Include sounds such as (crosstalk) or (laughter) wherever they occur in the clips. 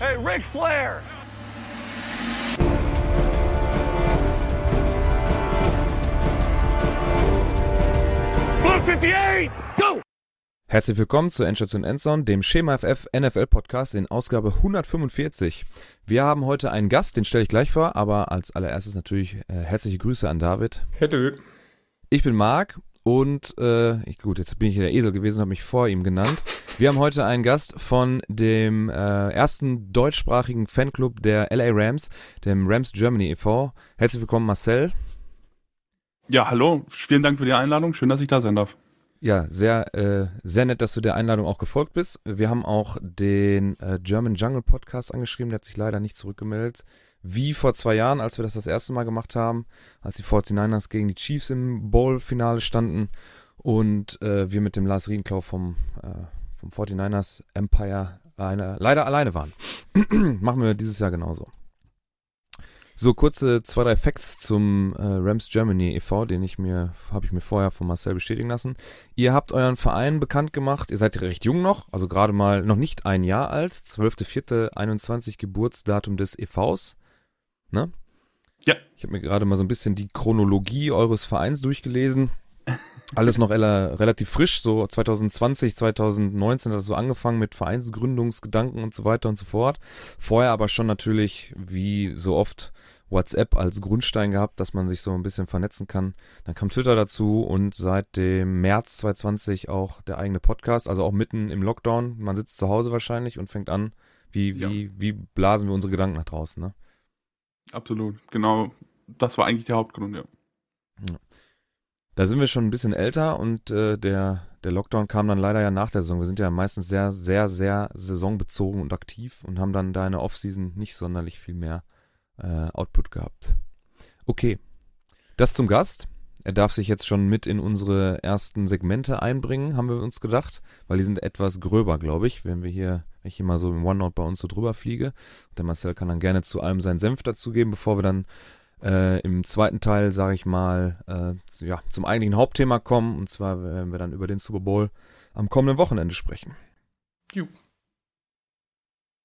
Hey, Ric Flair! Blue 58, go! Herzlich willkommen zur Endstation Endzone, dem Schema FF NFL Podcast in Ausgabe 145. Wir haben heute einen Gast, den stelle ich gleich vor, aber als allererstes natürlich äh, herzliche Grüße an David. Hallo. Ich bin Marc und äh, ich, gut, jetzt bin ich hier der Esel gewesen, habe mich vor ihm genannt. Wir haben heute einen Gast von dem äh, ersten deutschsprachigen Fanclub der LA Rams, dem Rams Germany e.V. Herzlich willkommen, Marcel. Ja, hallo. Vielen Dank für die Einladung. Schön, dass ich da sein darf. Ja, sehr, äh, sehr nett, dass du der Einladung auch gefolgt bist. Wir haben auch den äh, German Jungle Podcast angeschrieben, der hat sich leider nicht zurückgemeldet. Wie vor zwei Jahren, als wir das das erste Mal gemacht haben, als die 49ers gegen die Chiefs im Bowl-Finale standen und äh, wir mit dem Lars Rienklau vom, äh, vom 49ers Empire alleine, leider alleine waren. (clears throat) Machen wir dieses Jahr genauso. So, kurze zwei, drei Facts zum äh, Rams Germany e.V., den ich mir, habe ich mir vorher von Marcel bestätigen lassen. Ihr habt euren Verein bekannt gemacht, ihr seid recht jung noch, also gerade mal noch nicht ein Jahr alt, 12.04.21 Geburtsdatum des e.V.s. Ne? Ja. Ich habe mir gerade mal so ein bisschen die Chronologie eures Vereins durchgelesen. Alles noch relativ frisch, so 2020, 2019 hat das so angefangen mit Vereinsgründungsgedanken und so weiter und so fort. Vorher aber schon natürlich, wie so oft, WhatsApp als Grundstein gehabt, dass man sich so ein bisschen vernetzen kann. Dann kam Twitter dazu und seit dem März 2020 auch der eigene Podcast, also auch mitten im Lockdown. Man sitzt zu Hause wahrscheinlich und fängt an, wie, wie, ja. wie blasen wir unsere Gedanken nach draußen, ne? Absolut, genau. Das war eigentlich der Hauptgrund, ja. ja. Da sind wir schon ein bisschen älter und äh, der, der Lockdown kam dann leider ja nach der Saison. Wir sind ja meistens sehr, sehr, sehr saisonbezogen und aktiv und haben dann da in der Offseason nicht sonderlich viel mehr äh, Output gehabt. Okay, das zum Gast. Er darf sich jetzt schon mit in unsere ersten Segmente einbringen, haben wir uns gedacht, weil die sind etwas gröber, glaube ich, wenn wir hier, wenn ich hier mal so im OneNote bei uns so drüber fliege. Und der Marcel kann dann gerne zu allem seinen Senf dazugeben, bevor wir dann äh, im zweiten Teil, sage ich mal, äh, ja, zum eigentlichen Hauptthema kommen. Und zwar werden wir dann über den Super Bowl am kommenden Wochenende sprechen. Ju.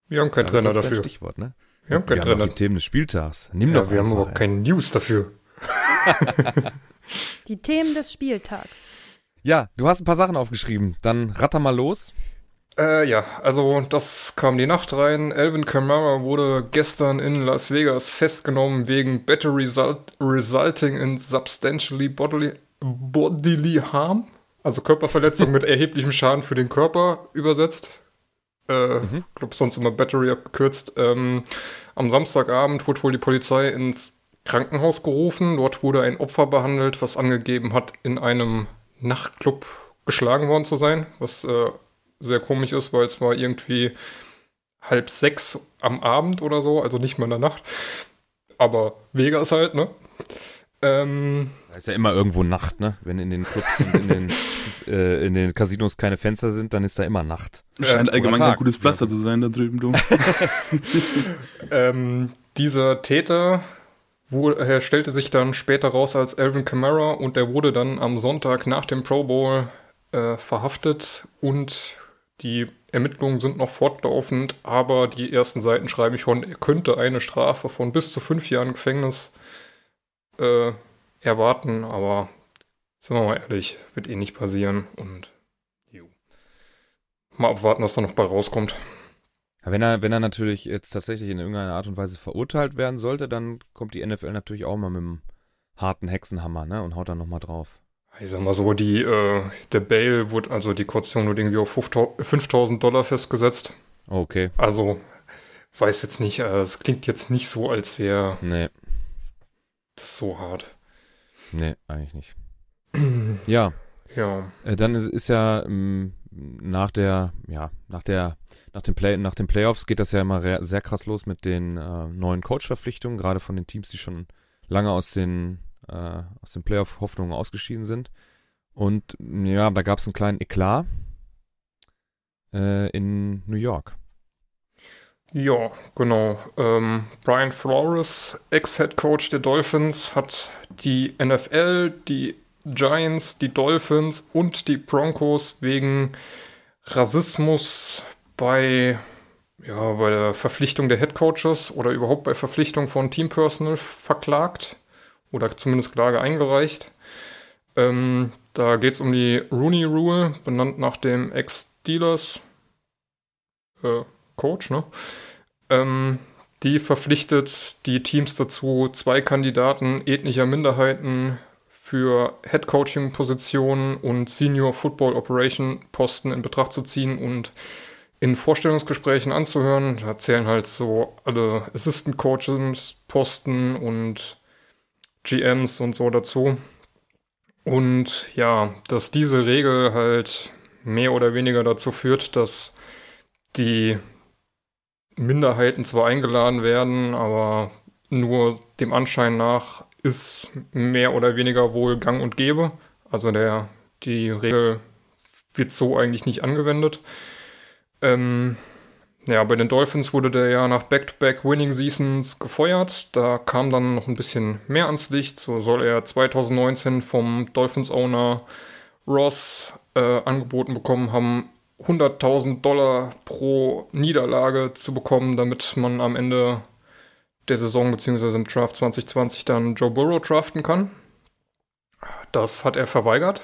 Wir haben keinen ja, Trainer dafür. Stichwort, ne? Wir haben keinen Trainer. Die Themen des Spieltags. Nimm ja, doch wir haben aber keine News dafür. (laughs) die Themen des Spieltags. Ja, du hast ein paar Sachen aufgeschrieben. Dann ratter mal los. Äh, ja, also das kam die Nacht rein. Alvin Kamara wurde gestern in Las Vegas festgenommen wegen Better result resulting in substantially bodily, bodily harm. Also Körperverletzung (laughs) mit erheblichem Schaden für den Körper übersetzt. Äh, mhm. glaube sonst immer Battery abgekürzt. Ähm, am Samstagabend wurde wohl die Polizei ins Krankenhaus gerufen. Dort wurde ein Opfer behandelt, was angegeben hat, in einem Nachtclub geschlagen worden zu sein, was äh, sehr komisch ist, weil es war irgendwie halb sechs am Abend oder so, also nicht mal in der Nacht. Aber Vegas halt, ne? Ähm, da ist ja immer irgendwo Nacht, ne? Wenn in den Clubs in den, (laughs) äh, in den Casinos keine Fenster sind, dann ist da immer Nacht. Scheint allgemein kein gutes Pflaster zu sein da drüben, du. (laughs) ähm, dieser Täter wo, äh, stellte sich dann später raus als Alvin Kamara und der wurde dann am Sonntag nach dem Pro Bowl äh, verhaftet und die Ermittlungen sind noch fortlaufend, aber die ersten Seiten schreiben schon, er könnte eine Strafe von bis zu fünf Jahren Gefängnis äh, erwarten, aber sind wir mal ehrlich, wird eh nicht passieren und jo. mal abwarten, was da noch bei rauskommt. Wenn er, wenn er natürlich jetzt tatsächlich in irgendeiner Art und Weise verurteilt werden sollte, dann kommt die NFL natürlich auch mal mit einem harten Hexenhammer, ne, und haut dann nochmal drauf. Ich sag mal so, die, äh, der Bail wurde, also die Kaution wurde irgendwie auf 5000 Dollar festgesetzt. Okay. Also, weiß jetzt nicht, äh, es klingt jetzt nicht so, als wäre nee. das so hart. Nee, eigentlich nicht. (clears throat) ja. Ja. Äh, dann ist, ist ja ähm, nach der, ja, nach der, nach den Play, nach den Playoffs geht das ja immer sehr krass los mit den äh, neuen Coach-Verpflichtungen, gerade von den Teams, die schon lange aus den äh, aus den Playoff-Hoffnungen ausgeschieden sind. Und ja, da gab es einen kleinen Eklat äh, in New York. Ja, genau. Ähm, Brian Flores, Ex-Head Coach der Dolphins, hat die NFL, die Giants, die Dolphins und die Broncos wegen Rassismus bei ja, bei der Verpflichtung der Head Coaches oder überhaupt bei Verpflichtung von Teampersonal verklagt oder zumindest Klage eingereicht. Ähm, da geht es um die Rooney Rule, benannt nach dem Ex-Steelers äh, Coach, ne? Ähm, die verpflichtet die Teams dazu, zwei Kandidaten ethnischer Minderheiten für Head Coaching Positionen und Senior Football Operation Posten in Betracht zu ziehen und in Vorstellungsgesprächen anzuhören. Da zählen halt so alle Assistant Coaches Posten und GMs und so dazu. Und ja, dass diese Regel halt mehr oder weniger dazu führt, dass die Minderheiten zwar eingeladen werden, aber nur dem Anschein nach ist mehr oder weniger wohl gang und gäbe. Also der, die Regel wird so eigentlich nicht angewendet. Ähm, ja, bei den Dolphins wurde der ja nach Back-to-Back Winning Seasons gefeuert. Da kam dann noch ein bisschen mehr ans Licht. So soll er 2019 vom Dolphins-Owner Ross äh, angeboten bekommen haben, 100.000 Dollar pro Niederlage zu bekommen, damit man am Ende der Saison bzw. im Draft 2020 dann Joe Burrow draften kann. Das hat er verweigert.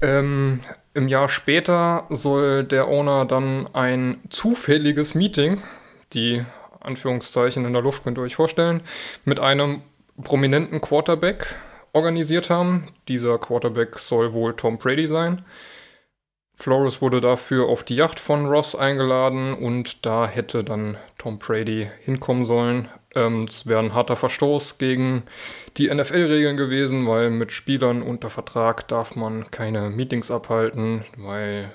Ähm, Im Jahr später soll der Owner dann ein zufälliges Meeting, die Anführungszeichen in der Luft könnt ihr euch vorstellen, mit einem prominenten Quarterback organisiert haben. Dieser Quarterback soll wohl Tom Brady sein. Flores wurde dafür auf die Yacht von Ross eingeladen und da hätte dann Tom Brady hinkommen sollen. Ähm, es wäre ein harter Verstoß gegen die NFL-Regeln gewesen, weil mit Spielern unter Vertrag darf man keine Meetings abhalten, weil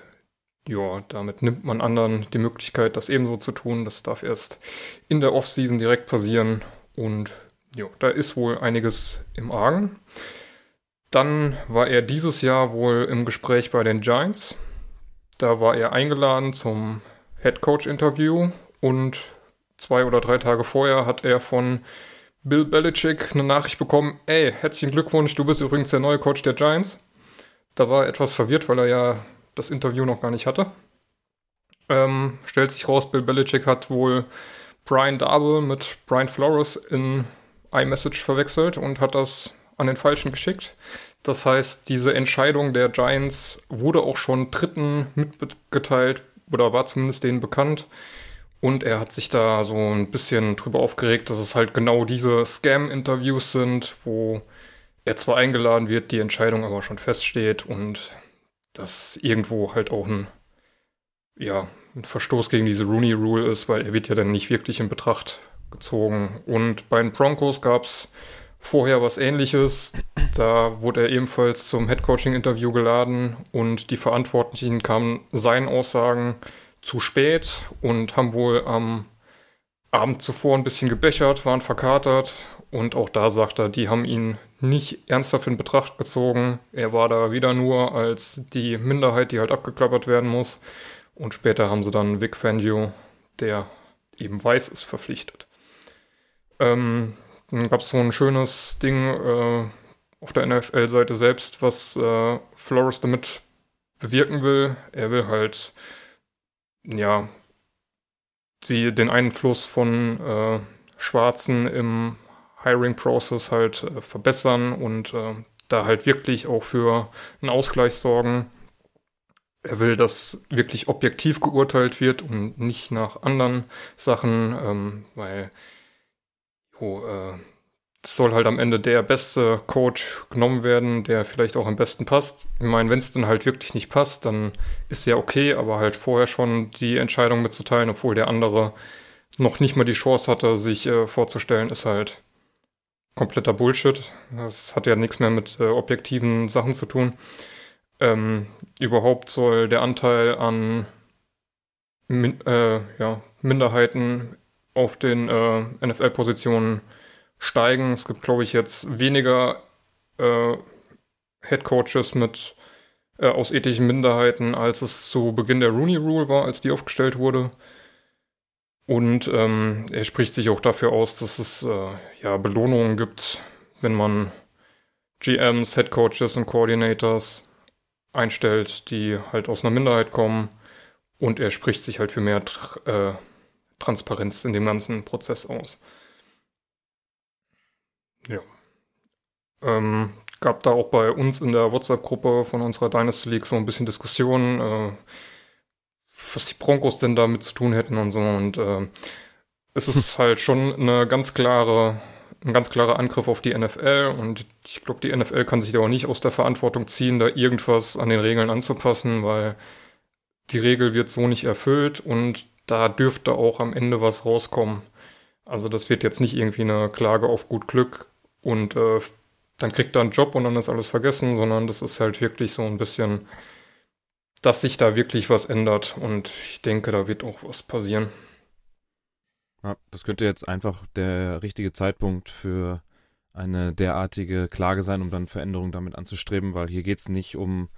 ja, damit nimmt man anderen die Möglichkeit, das ebenso zu tun. Das darf erst in der Offseason direkt passieren und ja, da ist wohl einiges im Argen. Dann war er dieses Jahr wohl im Gespräch bei den Giants. Da war er eingeladen zum Head Coach Interview und zwei oder drei Tage vorher hat er von Bill Belichick eine Nachricht bekommen, ey, herzlichen Glückwunsch, du bist übrigens der neue Coach der Giants. Da war er etwas verwirrt, weil er ja das Interview noch gar nicht hatte. Ähm, stellt sich raus, Bill Belichick hat wohl Brian Darble mit Brian Flores in iMessage verwechselt und hat das an den Falschen geschickt. Das heißt, diese Entscheidung der Giants wurde auch schon Dritten mitgeteilt oder war zumindest denen bekannt. Und er hat sich da so ein bisschen drüber aufgeregt, dass es halt genau diese Scam-Interviews sind, wo er zwar eingeladen wird, die Entscheidung aber schon feststeht und das irgendwo halt auch ein, ja, ein Verstoß gegen diese Rooney Rule ist, weil er wird ja dann nicht wirklich in Betracht gezogen. Und bei den Broncos gab es vorher was ähnliches. Da wurde er ebenfalls zum Headcoaching-Interview geladen und die Verantwortlichen kamen seinen Aussagen zu spät und haben wohl am Abend zuvor ein bisschen gebechert, waren verkatert und auch da sagt er, die haben ihn nicht ernsthaft in Betracht gezogen. Er war da wieder nur als die Minderheit, die halt abgeklappert werden muss. Und später haben sie dann Vic Fangio, der eben weiß ist, verpflichtet. Ähm, dann gab es so ein schönes Ding äh, auf der NFL-Seite selbst, was äh, Flores damit bewirken will. Er will halt, ja, die, den Einfluss von äh, Schwarzen im Hiring-Process halt äh, verbessern und äh, da halt wirklich auch für einen Ausgleich sorgen. Er will, dass wirklich objektiv geurteilt wird und nicht nach anderen Sachen, ähm, weil wo äh, soll halt am Ende der beste Coach genommen werden, der vielleicht auch am besten passt. Ich meine, wenn es dann halt wirklich nicht passt, dann ist ja okay, aber halt vorher schon die Entscheidung mitzuteilen, obwohl der andere noch nicht mal die Chance hatte, sich äh, vorzustellen, ist halt kompletter Bullshit. Das hat ja nichts mehr mit äh, objektiven Sachen zu tun. Ähm, überhaupt soll der Anteil an Min äh, ja, Minderheiten auf den äh, NFL-Positionen steigen. Es gibt, glaube ich, jetzt weniger äh, Head Coaches mit äh, aus ethischen Minderheiten, als es zu Beginn der Rooney Rule war, als die aufgestellt wurde. Und ähm, er spricht sich auch dafür aus, dass es äh, ja Belohnungen gibt, wenn man GMs, Head Coaches und Coordinators einstellt, die halt aus einer Minderheit kommen Und er spricht sich halt für mehr äh, Transparenz in dem ganzen Prozess aus. Ja. Ähm, gab da auch bei uns in der WhatsApp-Gruppe von unserer Dynasty League so ein bisschen Diskussionen, äh, was die Broncos denn damit zu tun hätten und so. Und äh, es ist (laughs) halt schon eine ganz klare, ein ganz klarer Angriff auf die NFL. Und ich glaube, die NFL kann sich da auch nicht aus der Verantwortung ziehen, da irgendwas an den Regeln anzupassen, weil die Regel wird so nicht erfüllt und da dürfte auch am Ende was rauskommen. Also das wird jetzt nicht irgendwie eine Klage auf gut Glück und äh, dann kriegt er einen Job und dann ist alles vergessen, sondern das ist halt wirklich so ein bisschen, dass sich da wirklich was ändert und ich denke, da wird auch was passieren. Ja, das könnte jetzt einfach der richtige Zeitpunkt für eine derartige Klage sein, um dann Veränderungen damit anzustreben, weil hier geht es nicht um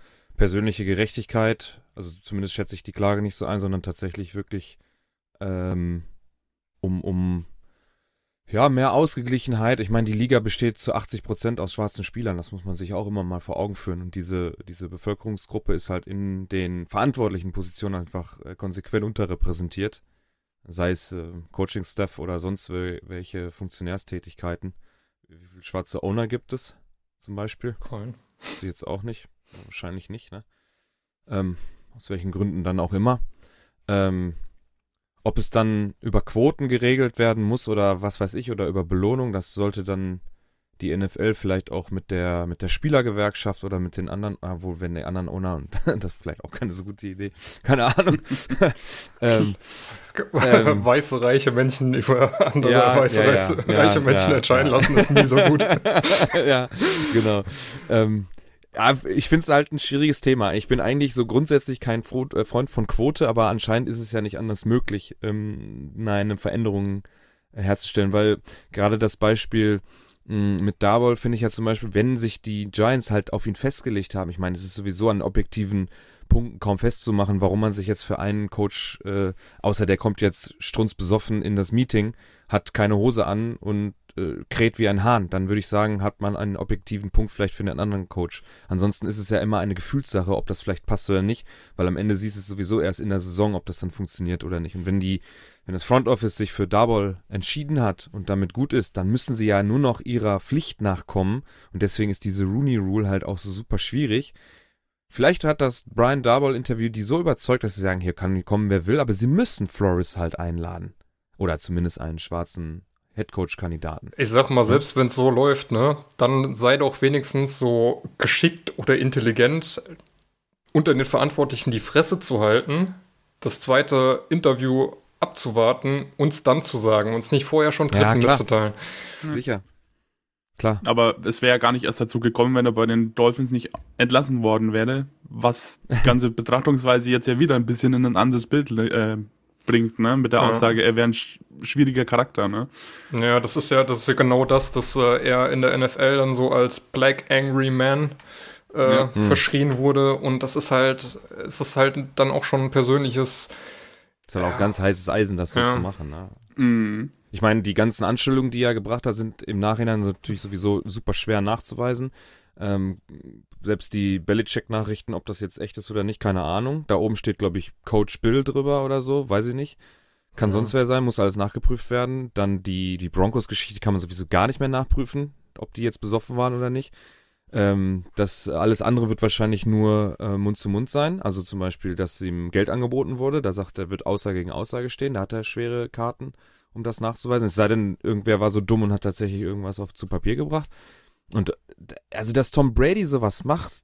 persönliche Gerechtigkeit, also zumindest schätze ich die Klage nicht so ein, sondern tatsächlich wirklich ähm, um, um ja, mehr Ausgeglichenheit. Ich meine, die Liga besteht zu 80 Prozent aus schwarzen Spielern. Das muss man sich auch immer mal vor Augen führen. Und diese, diese Bevölkerungsgruppe ist halt in den verantwortlichen Positionen einfach äh, konsequent unterrepräsentiert. Sei es äh, Coaching-Staff oder sonst welche Funktionärstätigkeiten. Wie viele schwarze Owner gibt es zum Beispiel? Kein. Sie jetzt auch nicht. Wahrscheinlich nicht, ne? Ähm, aus welchen Gründen dann auch immer. Ähm, ob es dann über Quoten geregelt werden muss oder was weiß ich oder über Belohnung, das sollte dann die NFL vielleicht auch mit der mit der Spielergewerkschaft oder mit den anderen, ah, wohl wenn die anderen Owner und (laughs) das ist vielleicht auch keine so gute Idee, keine Ahnung. (laughs) ähm, ähm, weiße reiche Menschen über andere ja, weiße ja, reiche, ja, reiche Menschen entscheiden lassen, ist nie so gut. (laughs) ja, genau. Ähm, ja, ich finde es halt ein schwieriges Thema. Ich bin eigentlich so grundsätzlich kein äh, Freund von Quote, aber anscheinend ist es ja nicht anders möglich, ähm, eine Veränderung herzustellen, weil gerade das Beispiel mh, hm, mit Darboll finde ich ja zum Beispiel, wenn sich die Giants halt auf ihn festgelegt haben, ich meine, es ist sowieso an objektiven Punkten kaum festzumachen, warum man sich jetzt für einen Coach, äh, außer der kommt jetzt strunzbesoffen in das Meeting, hat keine Hose an und äh, kräht wie ein Hahn, dann würde ich sagen, hat man einen objektiven Punkt vielleicht für einen anderen Coach. Ansonsten ist es ja immer eine Gefühlssache, ob das vielleicht passt oder nicht, weil am Ende siehst du es sowieso erst in der Saison, ob das dann funktioniert oder nicht. Und wenn die, wenn das Front Office sich für Double entschieden hat und damit gut ist, dann müssen sie ja nur noch ihrer Pflicht nachkommen und deswegen ist diese Rooney Rule halt auch so super schwierig. Vielleicht hat das Brian Darboll Interview die so überzeugt, dass sie sagen, hier kann kommen, wer will, aber sie müssen Flores halt einladen. Oder zumindest einen schwarzen Headcoach-Kandidaten. Ich sag mal, selbst wenn es so läuft, ne, dann sei doch wenigstens so geschickt oder intelligent, unter den Verantwortlichen die Fresse zu halten, das zweite Interview abzuwarten, uns dann zu sagen, uns nicht vorher schon Dritten ja, mitzuteilen. Sicher. Klar. Aber es wäre ja gar nicht erst dazu gekommen, wenn er bei den Dolphins nicht entlassen worden wäre, was die (laughs) ganze Betrachtungsweise jetzt ja wieder ein bisschen in ein anderes Bild äh, bringt, ne? Mit der ja. Aussage, er wäre ein schwieriger Charakter, ne? Ja, das ist ja, das ist ja genau das, dass äh, er in der NFL dann so als Black Angry Man äh, ja. Hm. verschrien wurde. Und das ist halt, es ist halt dann auch schon ein persönliches. Das ist halt auch ganz heißes Eisen, das so zu machen, ne? Mhm. Ich meine, die ganzen Anstellungen, die er gebracht hat, sind im Nachhinein natürlich sowieso super schwer nachzuweisen. Ähm, selbst die Belichick-Nachrichten, ob das jetzt echt ist oder nicht, keine Ahnung. Da oben steht, glaube ich, Coach Bill drüber oder so, weiß ich nicht. Kann ja. sonst wer sein, muss alles nachgeprüft werden. Dann die, die Broncos-Geschichte kann man sowieso gar nicht mehr nachprüfen, ob die jetzt besoffen waren oder nicht. Ähm, das alles andere wird wahrscheinlich nur äh, Mund zu Mund sein. Also zum Beispiel, dass ihm Geld angeboten wurde. Da sagt er, wird Aussage gegen Aussage stehen. Da hat er schwere Karten, um das nachzuweisen. Es sei denn, irgendwer war so dumm und hat tatsächlich irgendwas auf zu Papier gebracht. Und also, dass Tom Brady sowas macht,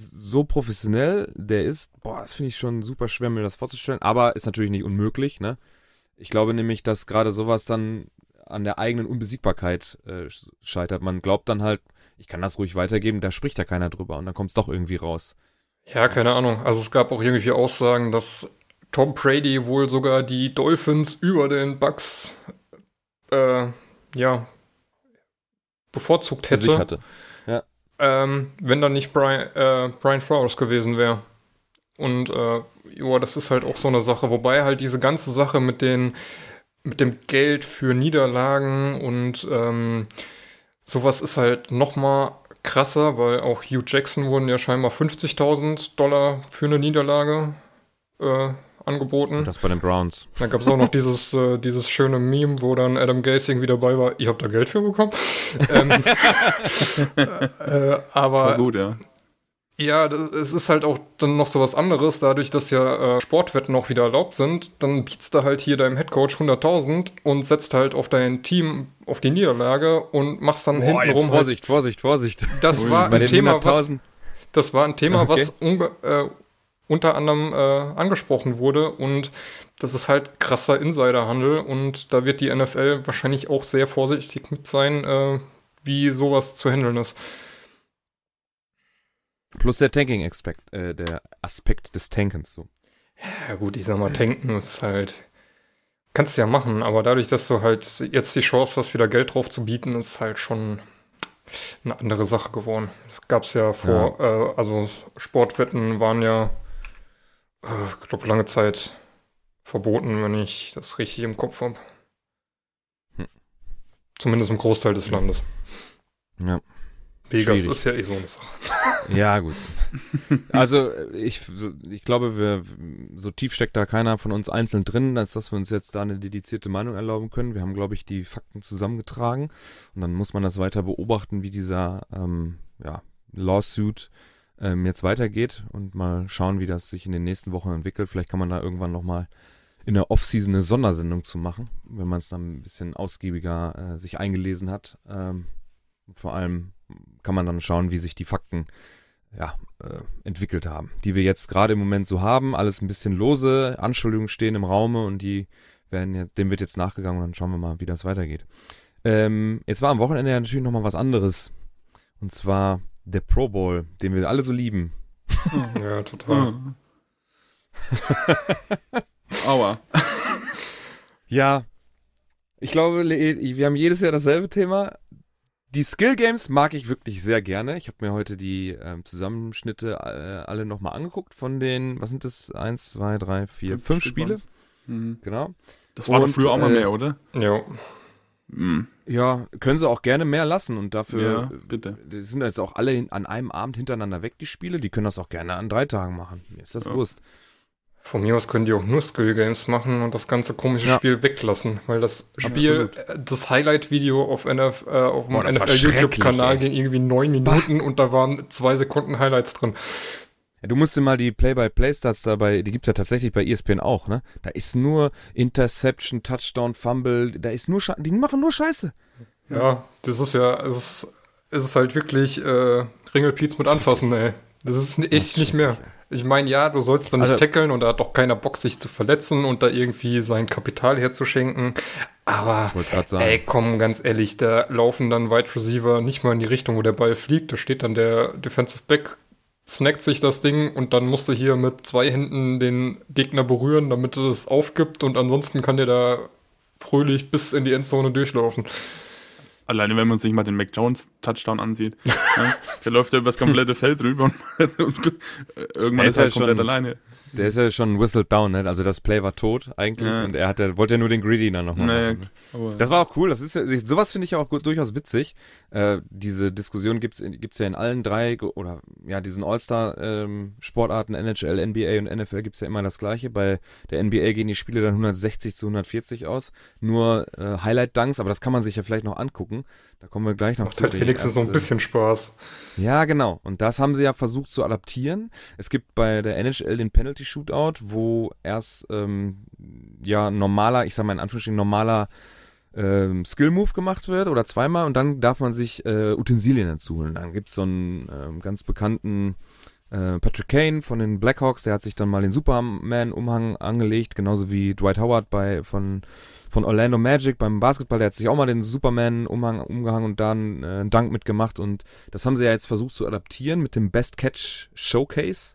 so professionell der ist, boah, das finde ich schon super schwer, mir das vorzustellen. Aber ist natürlich nicht unmöglich, ne? Ich glaube nämlich, dass gerade sowas dann an der eigenen Unbesiegbarkeit äh, scheitert. Man glaubt dann halt, ich kann das ruhig weitergeben, da spricht ja keiner drüber und dann kommt es doch irgendwie raus. Ja, keine Ahnung. Also es gab auch irgendwie Aussagen, dass Tom Brady wohl sogar die Dolphins über den Bucks äh, ja, bevorzugt hätte. hatte. Ähm, wenn dann nicht Brian, äh, Brian Flowers gewesen wäre. Und äh, ja, das ist halt auch so eine Sache, wobei halt diese ganze Sache mit den mit dem Geld für Niederlagen und ähm, sowas ist halt noch mal krasser, weil auch Hugh Jackson wurden ja scheinbar 50.000 Dollar für eine Niederlage äh, angeboten. Das bei den Browns. Dann gab es auch noch dieses, äh, dieses schöne Meme, wo dann Adam Gase irgendwie dabei war, ihr habt da Geld für bekommen. (laughs) ähm, äh, aber War gut, ja. ja, das, es ist halt auch dann noch so was anderes, dadurch, dass ja äh, Sportwetten auch wieder erlaubt sind, dann bietst du halt hier deinem Headcoach 100.000 und setzt halt auf dein Team auf die Niederlage und machst dann Boah, hintenrum halt, Vorsicht, Vorsicht, Vorsicht. das Ui. war ein Thema, was 100.000. das war ein Thema, Okay. was unge äh, unter anderem äh, angesprochen wurde und das ist halt krasser Insiderhandel und da wird die NFL wahrscheinlich auch sehr vorsichtig mit sein, äh, wie sowas zu handeln ist. Plus der Tanking-Aspekt, äh, der Aspekt des Tankens. So. Ja gut, ich sag mal, tanken ist halt, kannst du ja machen, aber dadurch, dass du halt jetzt die Chance hast, wieder Geld drauf zu bieten, ist halt schon eine andere Sache geworden. Das gab es ja vor, Äh, also Sportwetten waren ja, ich glaube, lange Zeit verboten, wenn ich das richtig im Kopf habe. Hm. Zumindest im Großteil des Landes. Ja. Vegas Schwierig. ist ja eh so eine Sache. (laughs) Ja, gut. Also ich, so- ich glaube, wir, so tief steckt da keiner von uns einzeln drin, als dass wir uns jetzt da eine dedizierte Meinung erlauben können. Wir haben, glaube ich, die Fakten zusammengetragen und dann muss man das weiter beobachten, wie dieser ähm, ja, Lawsuit ähm, jetzt weitergeht und mal schauen, wie das sich in den nächsten Wochen entwickelt. Vielleicht kann man da irgendwann nochmal in der Offseason eine Sondersendung zu machen, wenn man es dann ein bisschen ausgiebiger äh, sich eingelesen hat. Ähm, vor allem kann man dann schauen, wie sich die Fakten ja, äh, entwickelt haben, die wir jetzt gerade im Moment so haben. Alles ein bisschen lose, Anschuldigungen stehen im Raume und die werden jetzt, dem wird jetzt nachgegangen und dann schauen wir mal, wie das weitergeht. Ähm, jetzt war am Wochenende ja natürlich nochmal was anderes. Und zwar der Pro Bowl, den wir alle so lieben. (laughs) Ja, total. (laughs) Aua. Ja, ich glaube, wir haben jedes Jahr dasselbe Thema. Die Skill Games mag ich wirklich sehr gerne. Ich habe mir heute die ähm, Zusammenschnitte äh, alle nochmal angeguckt von den, was sind das? Eins, zwei, drei, vier, fünf, Stück Spiele. Mhm. Genau. Das war doch Und, früher auch mal äh, mehr, oder? Ja. Mhm. Ja, können sie auch gerne mehr lassen und dafür Ja, bitte. Die sind jetzt auch alle an einem Abend hintereinander weg, die Spiele. Die können das auch gerne an drei Tagen machen. Mir ist das Ja. Wurst. Von mir aus können die auch nur Skill Games machen und das ganze komische Ja. Spiel weglassen, weil das Spiel, Absolut. äh, das Highlight-Video auf, NF, äh, auf war NFL-YouTube-Kanal ging irgendwie neun Minuten und da waren zwei Sekunden Highlights drin. Ja, du musst dir mal die Play-by-Play-Stats dabei, die gibt's ja tatsächlich bei ESPN auch, ne? Da ist nur Interception, Touchdown, Fumble, da ist nur Sche die machen nur Scheiße. Ja, das ist ja, es ist, es ist halt wirklich äh, Ringelpiez mit anfassen, ey. Das ist echt nicht mehr. Ich meine, ja, du sollst dann nicht Also- tackeln und da hat doch keiner Bock, sich zu verletzen und da irgendwie sein Kapital herzuschenken. Aber. Ey, komm, ganz ehrlich, da laufen dann Wide Receiver nicht mal in die Richtung, wo der Ball fliegt. Da steht dann der Defensive Back, snackt sich das Ding und dann musst du hier mit zwei Händen den Gegner berühren, damit er es aufgibt und ansonsten kann der da fröhlich bis in die Endzone durchlaufen. Alleine wenn man sich mal den Mac Jones Touchdown ansieht. ja, der läuft ja über das komplette Feld rüber und, (laughs) und irgendwann Der ist ist er ja halt komplett schon- alleine. Der ist ja schon whistled down, ne? Also das Play war tot eigentlich Ja. und er hatte, wollte ja nur den Greedy dann nochmal Naja, aber Das war auch cool. Das ist ja, sowas finde ich ja auch gut, durchaus witzig. Äh, diese Diskussion gibt's gibt's ja in allen drei oder ja diesen All-Star-Sportarten NHL, NBA und NFL gibt's ja immer das Gleiche. Bei der NBA gehen die Spiele dann 160 zu 140 aus. Nur äh, Highlight-Dunks, aber das kann man sich ja vielleicht noch angucken. Da kommen wir gleich noch Macht halt Die wenigstens noch ein bisschen Spaß. ja, genau. Und das haben sie ja versucht zu adaptieren. Es gibt bei der NHL den Penalty Shootout, wo erst ähm, ja normaler, ich sag mal in Anführungsstrichen normaler ähm, Skill-Move gemacht wird oder zweimal und dann darf man sich äh, Utensilien dazu holen. Dann gibt's so einen ähm, ganz bekannten äh, Patrick Kane von den Blackhawks, der hat sich dann mal den Superman-Umhang angelegt, genauso wie Dwight Howard bei von von Orlando Magic beim Basketball, der hat sich auch mal den Superman-Umhang umgehangen und dann äh, einen Dank mitgemacht und das haben sie ja jetzt versucht zu adaptieren mit dem Best Catch Showcase.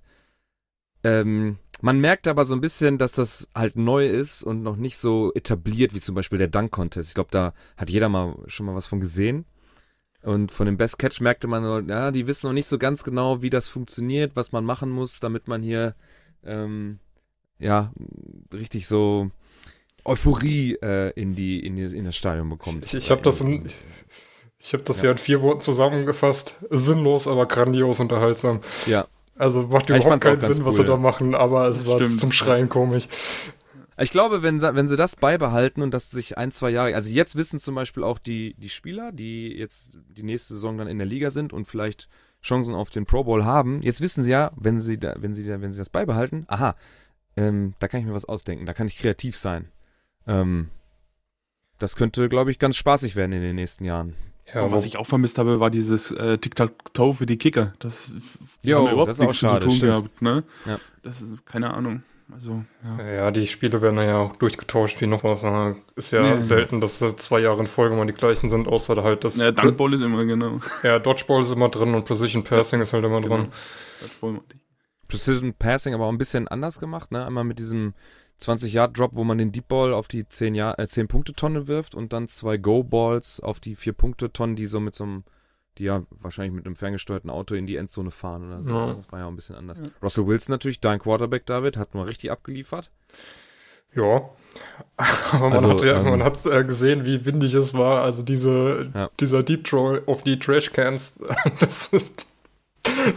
Ähm, man merkt aber so ein bisschen, dass das halt neu ist und noch nicht so etabliert wie zum Beispiel der Dunk Contest. Ich glaube, da hat jeder mal schon mal was von gesehen. Und von dem Best Catch merkte man, ja, die wissen noch nicht so ganz genau, wie das funktioniert, was man machen muss, damit man hier ähm, ja richtig so Euphorie äh, in die in, die, in das Stadion bekommt. Ich, ich habe das, in, ich hab das ja. in vier Worten zusammengefasst. Sinnlos, aber grandios unterhaltsam. Ja, Also macht ich überhaupt keinen Sinn, was cool, sie da machen, aber es war Stimmt. zum Schreien komisch. Ich glaube, wenn, sie- wenn sie das beibehalten und dass sich ein, zwei Jahre, also jetzt wissen zum Beispiel auch die, die Spieler, die jetzt die nächste Saison dann in der Liga sind und vielleicht Chancen auf den Pro Bowl haben, jetzt wissen sie ja, wenn sie da, wenn sie da, wenn sie das beibehalten, aha, ähm, da kann ich mir was ausdenken, da kann ich kreativ sein. Ähm, das könnte, glaube ich, ganz spaßig werden in den nächsten Jahren. Ja, Und was ich auch vermisst habe, war dieses äh, Tic-Tac-Toe für die Kicker. Das Jo, haben ja überhaupt das ist auch nichts schade, zu tun stimmt. gehabt, ne? Ja. Das ist keine Ahnung. Also, ja. ja, die Spiele werden ja auch durchgetauscht, wie noch was. Ist ja Ja. selten, dass zwei Jahre in Folge mal die gleichen sind, außer halt das. Ja, Dunkball ist immer genau. Ja, Dodgeball ist immer drin und Precision Passing ist halt immer Genau. drin. Ich. Precision Passing aber auch ein bisschen anders gemacht, ne? Einmal mit diesem 20-Yard-Drop, wo man den Deep Ball auf die 10 Jahr, äh, 10 Punkte Tonne wirft und dann zwei Go-Balls auf die 4 Punkte Tonnen, die so mit so einem die ja wahrscheinlich mit einem ferngesteuerten Auto in die Endzone fahren oder so. Ja. Das war ja auch ein bisschen anders. Ja. Russell Wilson natürlich, dein Quarterback David, hat nur richtig abgeliefert. Ja. (laughs) Aber man Also, hat ja, ähm, man hat äh, gesehen, wie windig es war. Also diese, Ja. dieser Deep Throw auf die Trashcans. (laughs) das ist,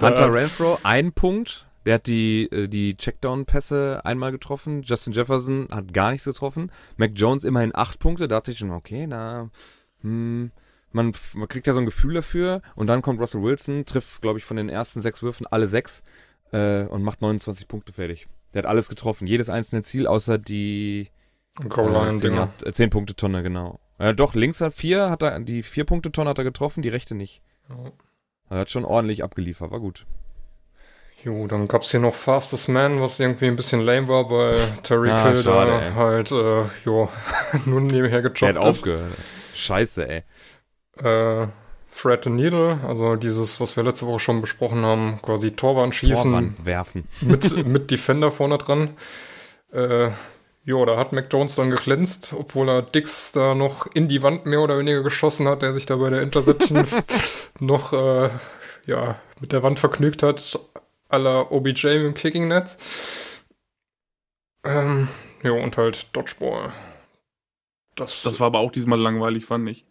Hunter Renfro, ein Punkt. Der hat die, äh, die Checkdown-Pässe einmal getroffen. Justin Jefferson hat gar nichts getroffen. Mac Jones immerhin acht Punkte. Da dachte ich schon, okay, na, hm, man, man kriegt ja so ein Gefühl dafür. Und dann kommt Russell Wilson, trifft, glaube ich, von den ersten sechs Würfen alle sechs äh, und macht 29 Punkte fertig. Der hat alles getroffen. Jedes einzelne Ziel, außer die äh, Line 10, Dinger. Yard- äh, 10 Punkte Tonne, genau. Ja, doch, links hat vier, hat er, die vier Punkte Tonne hat er getroffen, die rechte nicht. Ja. Er hat schon ordentlich abgeliefert, war gut. Jo, dann gab's hier noch Fastest Man, was irgendwie ein bisschen lame war, weil Terry Ah, Kill da halt, äh, jo, (laughs) nur nebenher Der gejobbt hat aufgehört. Scheiße, ey. Äh, Thread and Needle, also dieses, was wir letzte Woche schon besprochen haben, quasi Torwand schießen Torwand werfen. mit, (laughs) mit Defender vorne dran. Äh, jo, da hat Mac Jones dann geglänzt, obwohl er Dix da noch in die Wand mehr oder weniger geschossen hat, der sich da bei der Interception (laughs) noch äh, ja, mit der Wand vergnügt hat, à la OBJ mit dem Kicking Netz. Ähm, jo, und halt Dodgeball. Das, Das war aber auch diesmal langweilig, fand ich.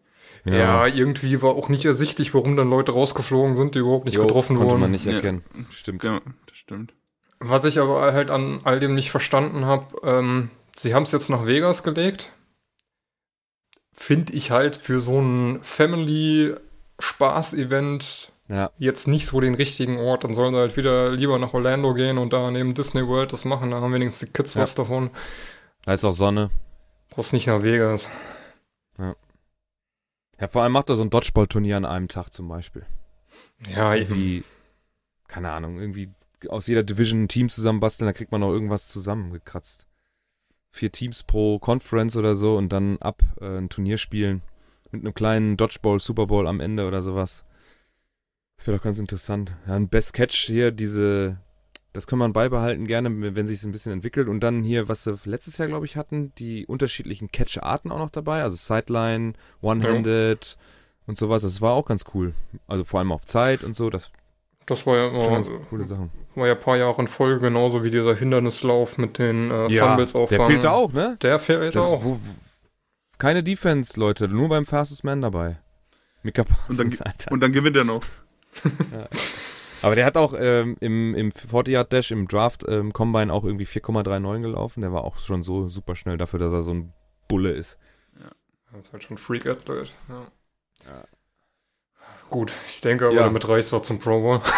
Ja. irgendwie war auch nicht ersichtlich, warum dann Leute rausgeflogen sind, die überhaupt nicht Jo, getroffen konnte wurden. man nicht Ja. erkennen. Stimmt. Ja, das stimmt. Was ich aber halt an all dem nicht verstanden habe, ähm, sie haben es jetzt nach Vegas gelegt. Finde ich halt für so ein Family-Spaß-Event Ja, jetzt nicht so den richtigen Ort. Dann sollen sie halt wieder lieber nach Orlando gehen und da neben Disney World das machen. Da haben wenigstens die Kids Ja. was davon. da ist auch Sonne. Brauchst nicht nach Vegas. Ja, vor allem macht er so ein Dodgeball-Turnier an einem Tag zum Beispiel. Ja, eben. Irgendwie, keine Ahnung, irgendwie aus jeder Division ein Team zusammenbasteln, da kriegt man noch irgendwas zusammengekratzt. Vier Teams pro Conference oder so und dann ab äh, ein Turnier spielen. Mit einem kleinen Dodgeball, Super Bowl am Ende oder sowas. Das wäre doch ganz interessant. Ja, ein Best Catch hier, diese, das kann man beibehalten gerne, wenn sich es ein bisschen entwickelt. Und dann hier, was sie letztes Jahr, glaube ich, hatten, die unterschiedlichen Catch-Arten auch noch dabei. Also Sideline, One-Handed und sowas. Das war auch ganz cool. Also vor allem auf Zeit und so. Das Das war ja schon immer, ganz coole Sachen. war ja ein paar Jahre in Folge, genauso wie dieser Hindernislauf mit den äh, Fumbles der auffangen. fehlt da auch, ne? Der fehlt Das, auch. wo, keine Defense, Leute. Nur beim Fastest Man dabei. Mika Und dann, Parsons, Alter. und dann gewinnt er noch. (laughs) (laughs) Aber der hat auch ähm, im, im 40-Yard-Dash, im Draft, ähm, Combine auch irgendwie 4,39 gelaufen. Der war auch schon so super schnell dafür, dass er so ein Bulle ist. Das ist halt schon Freak Athlete. Ja. Ja. Gut, ich denke aber, Ja. damit reicht es auch zum Pro Bowl. (laughs)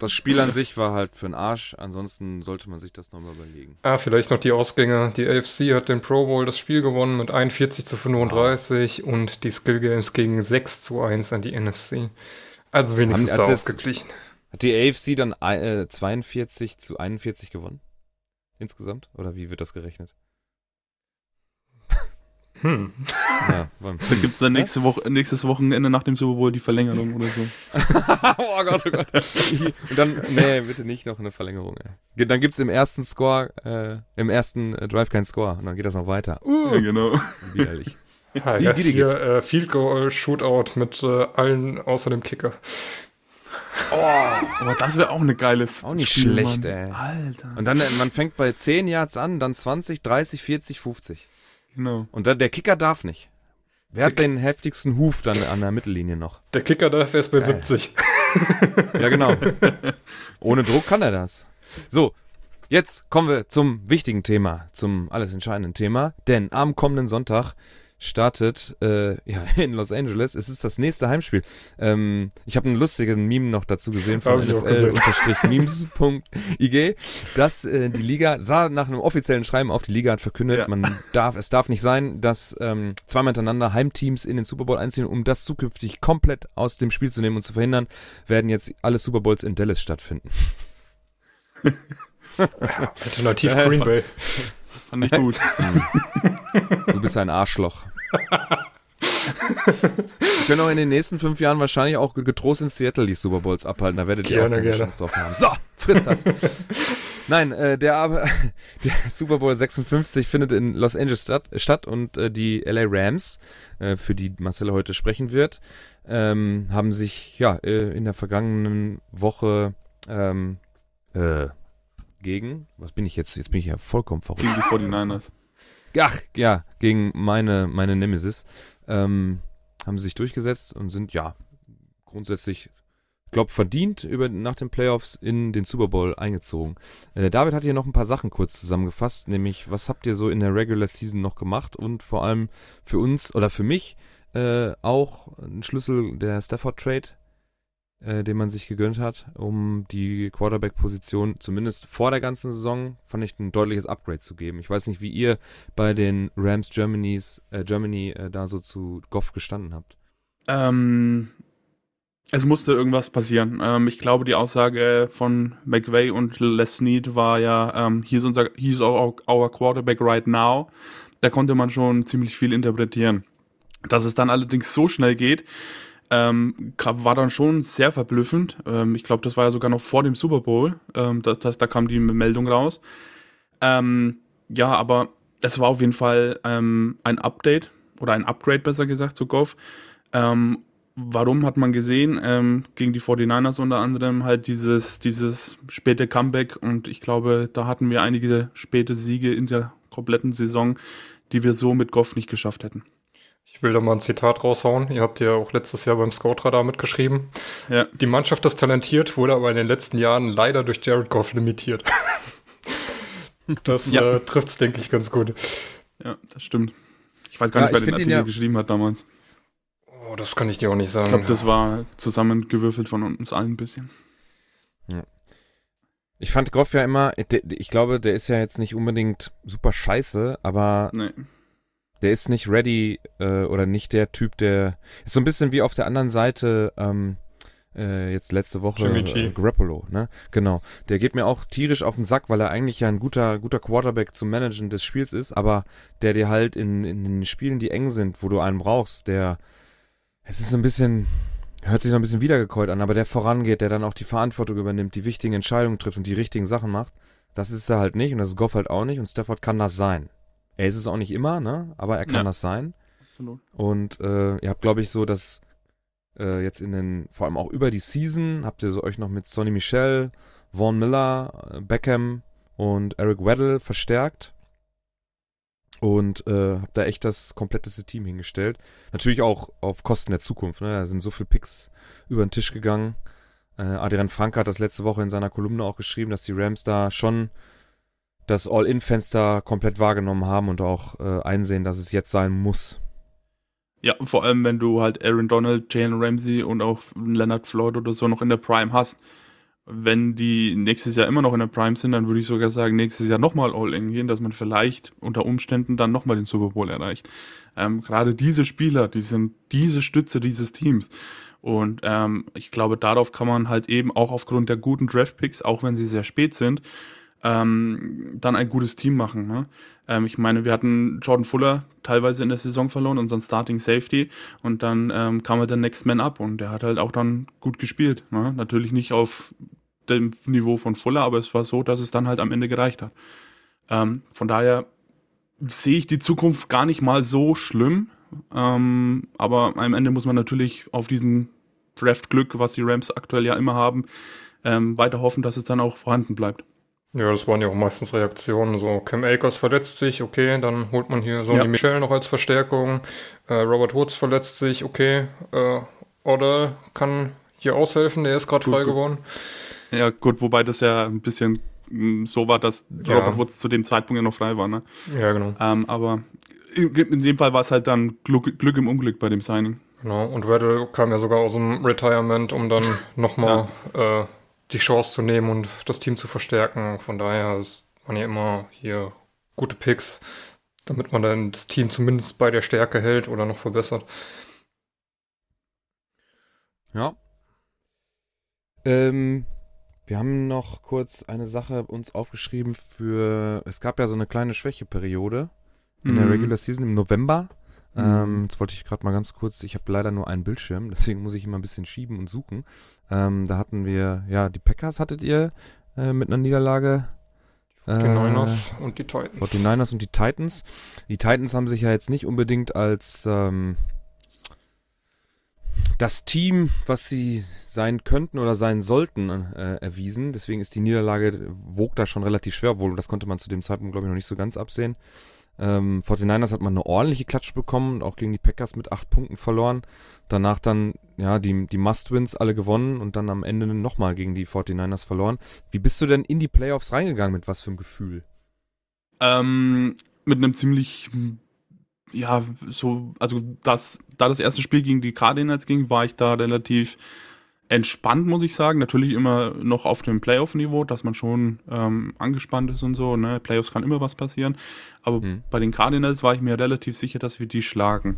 Das Spiel an sich war halt für den Arsch. Ansonsten sollte man sich das nochmal überlegen. Ah, vielleicht noch die Ausgänge. Die AFC hat den Pro Bowl das Spiel gewonnen mit 41 zu 35 und die Skill Games gegen 6 zu 1 an die NFC. Also wenigstens Haben- da hat ausgeglichen. Hat die AFC dann äh, 42 zu 41 gewonnen? Insgesamt? Oder wie wird das gerechnet? Hm. Ja, beim- Da gibt es dann nächste Woche, nächstes Wochenende nach dem Super Bowl die Verlängerung oder so. (laughs) oh Gott, oh Gott. Und dann, nee, bitte nicht noch eine Verlängerung. Ey. Dann gibt's im ersten Score, äh, im ersten äh, Drive keinen Score. Und dann geht das noch weiter. Ja, genau. Widerlich. Ja, wie die hier äh, Field Goal Shootout mit äh, allen außer dem Kicker. Aber das wäre auch eine geile Auch nicht Spiel, schlecht, Mann. ey. Alter. Und dann, äh, man fängt bei 10 Yards an, dann 20, 30, 40, 50. Genau. Und dann, der Kicker darf nicht. Wer hat den heftigsten Huf dann an der Mittellinie noch? Der Kicker darf erst bei Geil. 70. ja, genau. (laughs) Ohne Druck kann er das. So, jetzt kommen wir zum wichtigen Thema, zum alles entscheidenden Thema. Denn am kommenden Sonntag startet äh, (laughs) ja, in Los Angeles. Es ist das nächste Heimspiel. Ähm, ich habe einen lustigen Meme noch dazu gesehen von nfl-memes.ig, (laughs) dass äh, die Liga, sah nach einem offiziellen Schreiben auf, die Liga hat verkündet, ja. man darf, es darf nicht sein, dass ähm, zweimal hintereinander Heimteams in den Super Bowl einziehen, um das zukünftig komplett aus dem Spiel zu nehmen und zu verhindern, werden jetzt alle Super Bowls in Dallas stattfinden. (laughs) Alternativ Green Bay. Fand ich gut. (laughs) du bist ein Arschloch. Wir können auch in den nächsten fünf Jahren wahrscheinlich auch getrost in Seattle die Super Bowls abhalten. Da werdet ihr gerne, auch gerne. drauf haben. So, frisst das. Nein, äh, der, (laughs) der Super Bowl 56 findet in Los Angeles statt, statt und äh, die LA Rams, äh, für die Marcel heute sprechen wird, ähm, haben sich ja äh, in der vergangenen Woche ähm, äh, gegen, was bin ich jetzt? Jetzt bin ich ja vollkommen verrückt. Gegen die 49ers. Ach, ja, gegen meine, meine Nemesis. Ähm, haben sie sich durchgesetzt und sind, ja, grundsätzlich, glaube verdient über, nach den Playoffs in den Super Bowl eingezogen. Äh, David hat hier noch ein paar Sachen kurz zusammengefasst, nämlich, was habt ihr so in der Regular Season noch gemacht und vor allem für uns oder für mich äh, auch ein Schlüssel der Stafford Trade äh, den man sich gegönnt hat, um die Quarterback-Position zumindest vor der ganzen Saison, fand ich ein deutliches Upgrade zu geben. Ich weiß nicht, wie ihr bei den Rams Germanys, äh, Germany äh, da so zu Goff gestanden habt. Ähm, es musste irgendwas passieren. Ähm, ich glaube, die Aussage von McVay und Les Snead war ja, ähm, he's, unser, he's our, our quarterback right now. Da konnte man schon ziemlich viel interpretieren. Dass es dann allerdings so schnell geht, ähm, war dann schon sehr verblüffend. Ähm, ich glaube, das war ja sogar noch vor dem Super Bowl. Ähm, das, das, da kam die Meldung raus. Ähm, ja, aber es war auf jeden Fall ähm, ein Update oder ein Upgrade, besser gesagt, zu Goff. Ähm, warum hat man gesehen? Ähm, gegen die 49ers unter anderem halt dieses, dieses späte Comeback und ich glaube, da hatten wir einige späte Siege in der kompletten Saison, die wir so mit Goff nicht geschafft hätten. Ich will da mal ein Zitat raushauen. Ihr habt ja auch letztes Jahr beim Scout-Radar mitgeschrieben. Ja. Die Mannschaft ist talentiert, wurde aber in den letzten Jahren leider durch Jared Goff limitiert. (laughs) das ja. äh, trifft es, denke ich, ganz gut. Ja, das stimmt. Ich weiß gar ja, nicht, wer den Artikel ja geschrieben hat damals. Oh, das kann ich dir auch nicht sagen. Ich glaube, das war zusammengewürfelt von uns allen ein bisschen. Ja. Ich fand Goff ja immer, ich glaube, der ist ja jetzt nicht unbedingt super scheiße, aber nee der ist nicht ready äh, oder nicht der Typ, der ist so ein bisschen wie auf der anderen Seite ähm, äh, jetzt letzte Woche äh, Grappolo, ne? Genau. Der geht mir auch tierisch auf den Sack, weil er eigentlich ja ein guter guter Quarterback zum Managen des Spiels ist, aber der dir halt in, in den Spielen, die eng sind, wo du einen brauchst, der es ist ein bisschen hört sich noch ein bisschen wiedergekäut an, aber der vorangeht, der dann auch die Verantwortung übernimmt, die wichtigen Entscheidungen trifft und die richtigen Sachen macht. Das ist er halt nicht und das ist Goff halt auch nicht und Stafford kann das sein. Er ist es auch nicht immer, ne? Aber er kann ja. das sein. Absolut. Und äh, ihr habt, glaube ich, so, dass äh, jetzt in den, vor allem auch über die Season, habt ihr so euch noch mit Sonny Michel, Vaughn Miller, äh, Beckham und Eric Weddle verstärkt. Und äh, habt da echt das kompletteste Team hingestellt. Natürlich auch auf Kosten der Zukunft. Ne? Da sind so viele Picks über den Tisch gegangen. Äh, Adrian Franke hat das letzte Woche in seiner Kolumne auch geschrieben, dass die Rams da schon das All-In-Fenster komplett wahrgenommen haben und auch äh, einsehen, dass es jetzt sein muss. Ja, vor allem, wenn du halt Aaron Donald, Jalen Ramsey und auch Leonard Floyd oder so noch in der Prime hast. Wenn die nächstes Jahr immer noch in der Prime sind, dann würde ich sogar sagen, nächstes Jahr nochmal All-In gehen, dass man vielleicht unter Umständen dann nochmal den Super Bowl erreicht. Ähm, Gerade diese Spieler, die sind diese Stütze dieses Teams. Und ähm, ich glaube, darauf kann man halt eben auch aufgrund der guten Draft-Picks, auch wenn sie sehr spät sind, ähm, dann ein gutes Team machen. Ne? Ähm, ich meine, wir hatten Jordan Fuller teilweise in der Saison verloren, unseren Starting Safety, und dann ähm, kam er der Next Man Up und der hat halt auch dann gut gespielt. Ne? Natürlich nicht auf dem Niveau von Fuller, aber es war so, dass es dann halt am Ende gereicht hat. Ähm, von daher sehe ich die Zukunft gar nicht mal so schlimm, ähm, aber am Ende muss man natürlich auf diesen Draft-Glück, was die Rams aktuell ja immer haben, ähm, weiter hoffen, dass es dann auch vorhanden bleibt. Ja, das waren ja auch meistens Reaktionen. So, Cam Akers verletzt sich, okay, dann holt man hier so ja. die Michelle noch als Verstärkung. Äh, Robert Woods verletzt sich, okay. Äh, Oder kann hier aushelfen, der ist gerade frei gut. geworden. Ja, gut, wobei das ja ein bisschen mh, so war, dass Ja. Robert Woods zu dem Zeitpunkt ja noch frei war, ne? Ja, genau. Ähm, aber in, in dem Fall war es halt dann Glück, Glück im Unglück bei dem Signing. Genau, und Weddle kam ja sogar aus dem Retirement, um dann nochmal äh, die Chance zu nehmen und das Team zu verstärken. Von daher ist man ja immer hier gute Picks, damit man dann das Team zumindest bei der Stärke hält oder noch verbessert. Ja. Ähm, wir haben noch kurz eine Sache uns aufgeschrieben für. Es gab ja so eine kleine Schwächeperiode in der Mhm. Regular Season im November. Mhm. Ähm, jetzt wollte ich gerade mal ganz kurz, ich habe leider nur einen Bildschirm, deswegen muss ich immer ein bisschen schieben und suchen. Ähm, da hatten wir, ja, die Packers hattet ihr äh, mit einer Niederlage. Die Niners und die Titans. Die Niners und die Titans. Die Titans haben sich ja jetzt nicht unbedingt als ähm, das Team, was sie sein könnten oder sein sollten, äh, erwiesen. Deswegen ist die Niederlage, wog da schon relativ schwer, obwohl das konnte man zu dem Zeitpunkt, glaube ich, noch nicht so ganz absehen. Ähm, 49ers hat man eine ordentliche Klatsch bekommen und auch gegen die Packers mit acht Punkten verloren. Danach dann, ja, die, die Must-Wins alle gewonnen und dann am Ende nochmal gegen die 49ers verloren. Wie bist du denn in die Playoffs reingegangen? Mit was für einem Gefühl? Ähm, mit einem ziemlich, ja, so, also das, da das erste Spiel gegen die Cardinals ging, war ich da relativ entspannt, muss ich sagen. Natürlich immer noch auf dem Playoff-Niveau, dass man schon ähm, angespannt ist und so. Ne? Playoffs kann immer was passieren. Aber Mhm. bei den Cardinals war ich mir relativ sicher, dass wir die schlagen.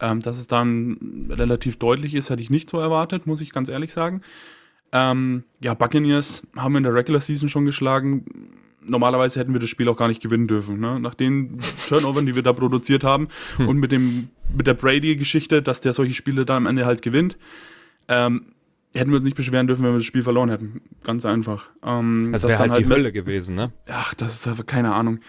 Ähm, dass es dann relativ deutlich ist, hätte ich nicht so erwartet, muss ich ganz ehrlich sagen. Ähm, ja, Buccaneers haben wir in der Regular Season schon geschlagen. Normalerweise hätten wir das Spiel auch gar nicht gewinnen dürfen. Ne? Nach den (laughs) Turnovern, die wir da produziert haben und mit dem mit der Brady-Geschichte, dass der solche Spiele dann am Ende halt gewinnt, ähm, hätten wir uns nicht beschweren dürfen, wenn wir das Spiel verloren hätten. Ganz einfach. Ähm, Das wäre dann halt die Hölle gewesen, ne? Ach, das ist aber keine Ahnung.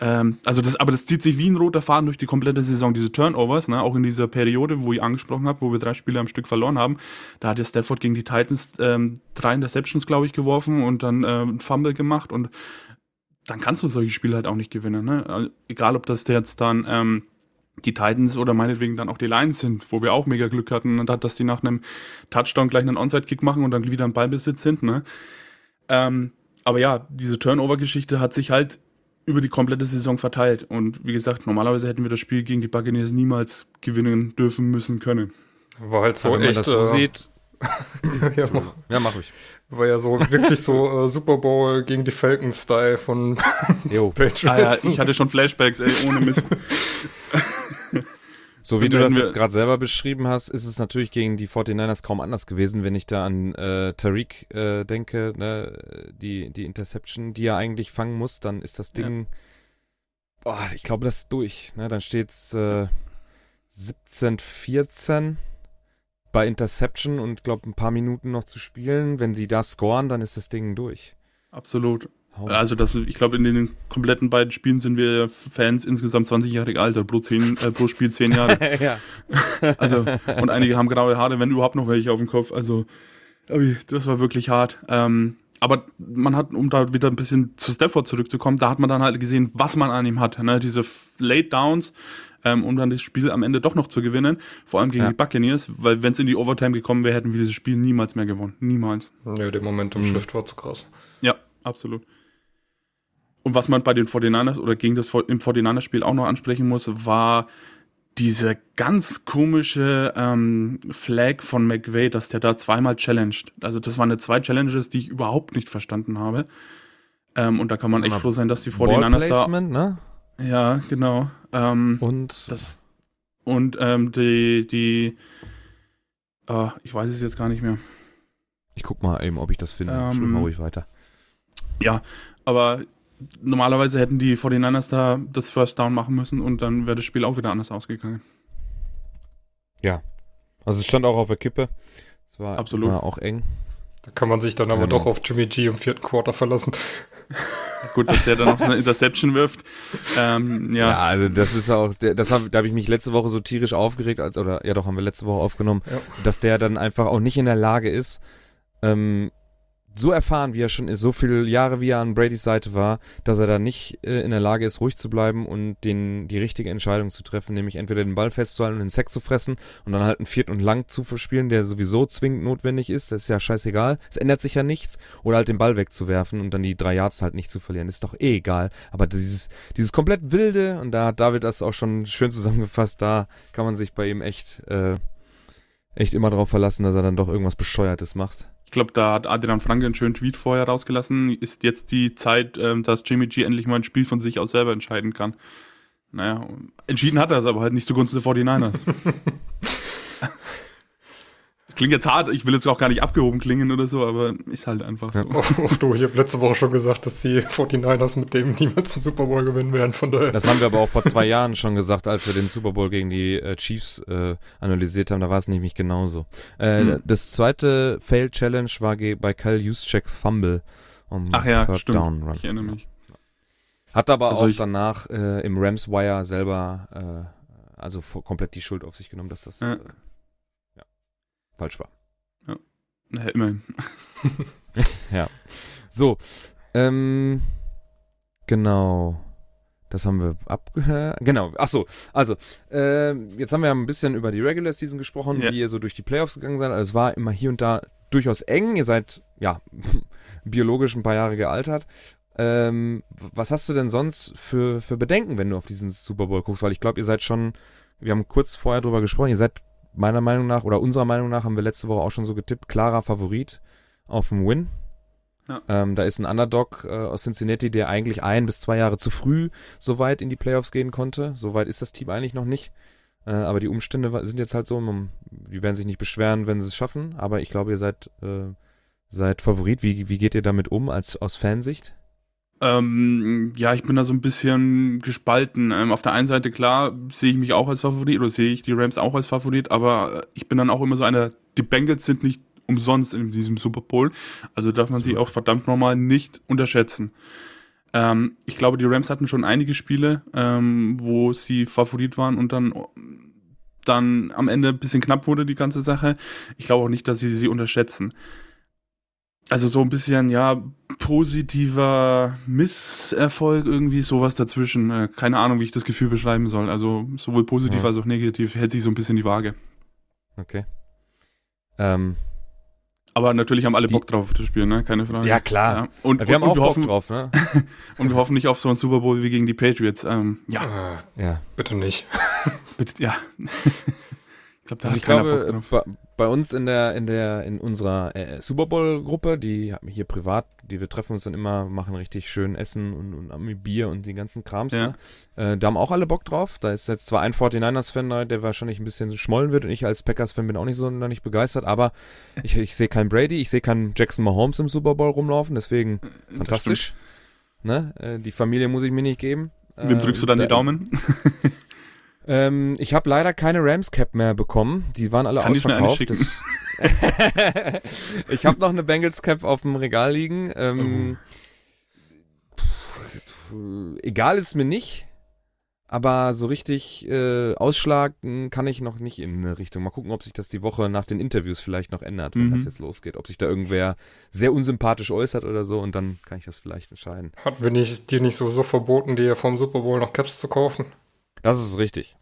Ähm, also das, aber das zieht sich wie ein roter Faden durch die komplette Saison, diese Turnovers, ne? auch in dieser Periode, wo ich angesprochen habe, wo wir drei Spiele am Stück verloren haben. Da hat ja Stafford gegen die Titans ähm, drei Interceptions, glaube ich, geworfen und dann ähm, ein Fumble gemacht und dann kannst du solche Spiele halt auch nicht gewinnen. Ne? Also, egal, ob das jetzt dann ähm, die Titans oder meinetwegen dann auch die Lions sind, wo wir auch mega Glück hatten, und dass die nach einem Touchdown gleich einen Onside-Kick machen und dann wieder im Ballbesitz sind. Ne? Ähm, aber ja, diese Turnover-Geschichte hat sich halt über die komplette Saison verteilt. Und wie gesagt, normalerweise hätten wir das Spiel gegen die Buccaneers niemals gewinnen dürfen müssen können. War halt so Wenn man echt. das so äh, sieht. (laughs) ja, mach- Ja, mach ich. war ja so wirklich so äh, Super Bowl gegen die Falcons-Style von. (laughs) Patriots. Ah ja, ich hatte schon Flashbacks, ey, ohne Mist. (laughs) So wie du das jetzt gerade selber beschrieben hast, ist es natürlich gegen die 49ers kaum anders gewesen, wenn ich da an äh, Tariq äh, denke, ne, die, die Interception, die er eigentlich fangen muss, dann ist das Ding, boah, ich glaube, das ist durch. Ne? Dann steht's äh, 17-14 bei Interception und glaube ein paar Minuten noch zu spielen. Wenn sie da scoren, dann ist das Ding durch. Absolut. Also das, ich glaube, in den kompletten beiden Spielen sind wir Fans insgesamt 20 Jahre alt, pro, 10, äh, pro Spiel 10 Jahre. (laughs) ja. Also, und einige haben graue Haare, wenn überhaupt noch welche auf dem Kopf. Also, das war wirklich hart. Ähm, aber man hat, um da wieder ein bisschen zu Stafford zurückzukommen, da hat man dann halt gesehen, was man an ihm hat. Ne? Diese Late Downs, ähm, um dann das Spiel am Ende doch noch zu gewinnen. Vor allem gegen Ja. die Buccaneers, weil wenn es in die Overtime gekommen wäre, hätten wir dieses Spiel niemals mehr gewonnen. Niemals. Ja, der Momentum-Shift war zu krass. Ja, absolut. Und was man bei den 49ers oder gegen das im 49ers-Spiel auch noch ansprechen muss, war diese ganz komische ähm, Flag von McVay, dass der da zweimal challenged. Also das waren zwei Challenges, die ich überhaupt nicht verstanden habe. Ähm, und da kann man Sag echt froh sein, dass die 49ers da. Ne? Ja, genau. Ähm, Und das und ähm, die die äh, ich weiß es jetzt gar nicht mehr. ich guck mal eben, ob ich das finde. Ähm, mal ruhig weiter. Aber normalerweise hätten die 49ers da das First Down machen müssen und dann wäre das Spiel auch wieder anders ausgegangen. Also es stand auch auf der Kippe. Es war Absolut. Auch eng. Da kann man sich dann aber Genau. doch auf Jimmy G im vierten Quarter verlassen. (laughs) Gut, dass der dann noch eine Interception wirft. Ähm, Ja, ja, also das ist auch, das hab, da habe ich mich letzte Woche so tierisch aufgeregt, als oder ja doch haben wir letzte Woche aufgenommen, Ja. dass der dann einfach auch nicht in der Lage ist, ähm, so erfahren, wie er schon ist, so viele Jahre, wie er an Bradys Seite war, dass er da nicht äh, in der Lage ist, ruhig zu bleiben und den, die richtige Entscheidung zu treffen, nämlich entweder den Ball festzuhalten und den Sack zu fressen und dann halt einen Viert und Lang zu verspielen, der sowieso zwingend notwendig ist, das ist ja scheißegal, es ändert sich ja nichts, oder halt den Ball wegzuwerfen und dann die drei Yards halt nicht zu verlieren, ist doch eh egal, aber dieses, dieses komplett wilde, und da hat David das auch schon schön zusammengefasst, da kann man sich bei ihm echt, äh, echt immer darauf verlassen, dass er dann doch irgendwas Bescheuertes macht. Ich glaube, da hat Adrian Franke einen schönen Tweet vorher rausgelassen. Ist jetzt die Zeit, ähm, dass Jimmy G endlich mal ein Spiel von sich aus selber entscheiden kann. Naja, entschieden hat er es aber halt nicht zugunsten der 49ers. (laughs) Klingt jetzt hart, ich will jetzt auch gar nicht abgehoben klingen oder so, aber ist halt einfach so. Ach du, ich habe letzte Woche schon gesagt, dass die 49ers mit dem niemals einen Super Bowl gewinnen werden, von daher. Das haben wir aber auch vor zwei Jahren schon gesagt, als wir den Super Bowl gegen die äh, Chiefs äh, analysiert haben. Da war es nämlich genauso. Äh, Hm. Das zweite Failed Challenge war ge- bei Kyle Juszczyk Fumble. Um Ach ja, Third stimmt. Down Run. Ich erinnere mich. Hat aber Also auch danach äh, im Rams Wire selber äh, also komplett die Schuld auf sich genommen, dass das Ja. äh, ja, falsch war. Naja, immerhin. (laughs) So, ähm, genau. Das haben wir abgehört. Genau, ach so. Also, ähm, jetzt haben wir ein bisschen über die Regular Season gesprochen, Ja. wie ihr so durch die Playoffs gegangen seid. Also, es war immer hier und da durchaus eng. Ihr seid, ja, (laughs) biologisch ein paar Jahre gealtert. Ähm, was hast du denn sonst für, für Bedenken, wenn du auf diesen Super Bowl guckst? Weil ich glaube, ihr seid schon, wir haben kurz vorher drüber gesprochen, ihr seid meiner Meinung nach oder unserer Meinung nach, haben wir letzte Woche auch schon so getippt, klarer Favorit auf dem Win. Ja. Ähm, da ist ein Underdog äh, aus Cincinnati, der eigentlich ein bis zwei Jahre zu früh so weit in die Playoffs gehen konnte. So weit ist das Team eigentlich noch nicht. Äh, aber die Umstände sind jetzt halt so, man, die werden sich nicht beschweren, wenn sie es schaffen. Aber ich glaube, ihr seid, äh, seid Favorit. Wie, wie geht ihr damit um als aus Fansicht? Ähm, ja, ich bin da so ein bisschen gespalten. Ähm, auf der einen Seite, klar, sehe ich mich auch als Favorit oder sehe ich die Rams auch als Favorit, aber äh, ich bin dann auch immer so einer, die Bengals sind nicht umsonst in diesem Super Bowl. Also darf man sie auch verdammt nochmal nicht unterschätzen. Ähm, ich glaube, die Rams hatten schon einige Spiele, ähm, wo sie Favorit waren und dann, dann am Ende ein bisschen knapp wurde die ganze Sache. Ich glaube auch nicht, dass sie sie unterschätzen. Also so ein bisschen, ja, positiver Misserfolg irgendwie, sowas dazwischen. Äh, keine Ahnung, wie ich das Gefühl beschreiben soll. Also sowohl positiv Ja. als auch negativ hält sich so ein bisschen die Waage. Okay. Ähm, Aber natürlich haben alle Die- Bock drauf zu spielen, ne? Keine Frage. ja, klar. Ja. Und, wir und, haben und auch wir Bock hoffen, drauf, ne? (laughs) und wir hoffen nicht auf so einen Super Bowl wie gegen die Patriots. Ähm, ja, Äh, Ja. bitte nicht. bitte, ja. (laughs) ich glaube, da hat ich keiner Bock glaube, drauf. bei, bei uns in der, in der, in unserer äh, Super Bowl-Gruppe, die haben wir hier privat, die wir treffen uns dann immer, machen richtig schön Essen und, und haben Bier und die ganzen Krams. Ja. Ne? Äh, da haben auch alle Bock drauf. Da ist jetzt zwar ein 49ers-Fan, da, der wahrscheinlich ein bisschen schmollen wird und ich als Packers-Fan bin auch nicht so noch nicht begeistert, aber ich, ich sehe keinen Brady, ich sehe keinen Jackson Mahomes im Super Bowl rumlaufen, deswegen fantastisch. Ne? Äh, die Familie muss ich mir nicht geben. Wem Äh, drückst du dann da- die Daumen? (laughs) ähm, ich habe leider keine Rams Cap mehr bekommen. Die waren alle Kann ich ausverkauft. Das- (laughs) ich habe noch eine Bengals Cap auf dem Regal liegen. Ähm, pff, egal ist mir nicht. Aber so richtig äh, ausschlagen kann ich noch nicht in eine Richtung. Mal gucken, ob sich das die Woche nach den Interviews vielleicht noch ändert, wenn Mhm. das jetzt losgeht. Ob sich da irgendwer sehr unsympathisch äußert oder so und dann kann ich das vielleicht entscheiden. Hatten wir nicht, dir nicht sowieso verboten, dir vom Super Bowl noch Caps zu kaufen? Das ist richtig.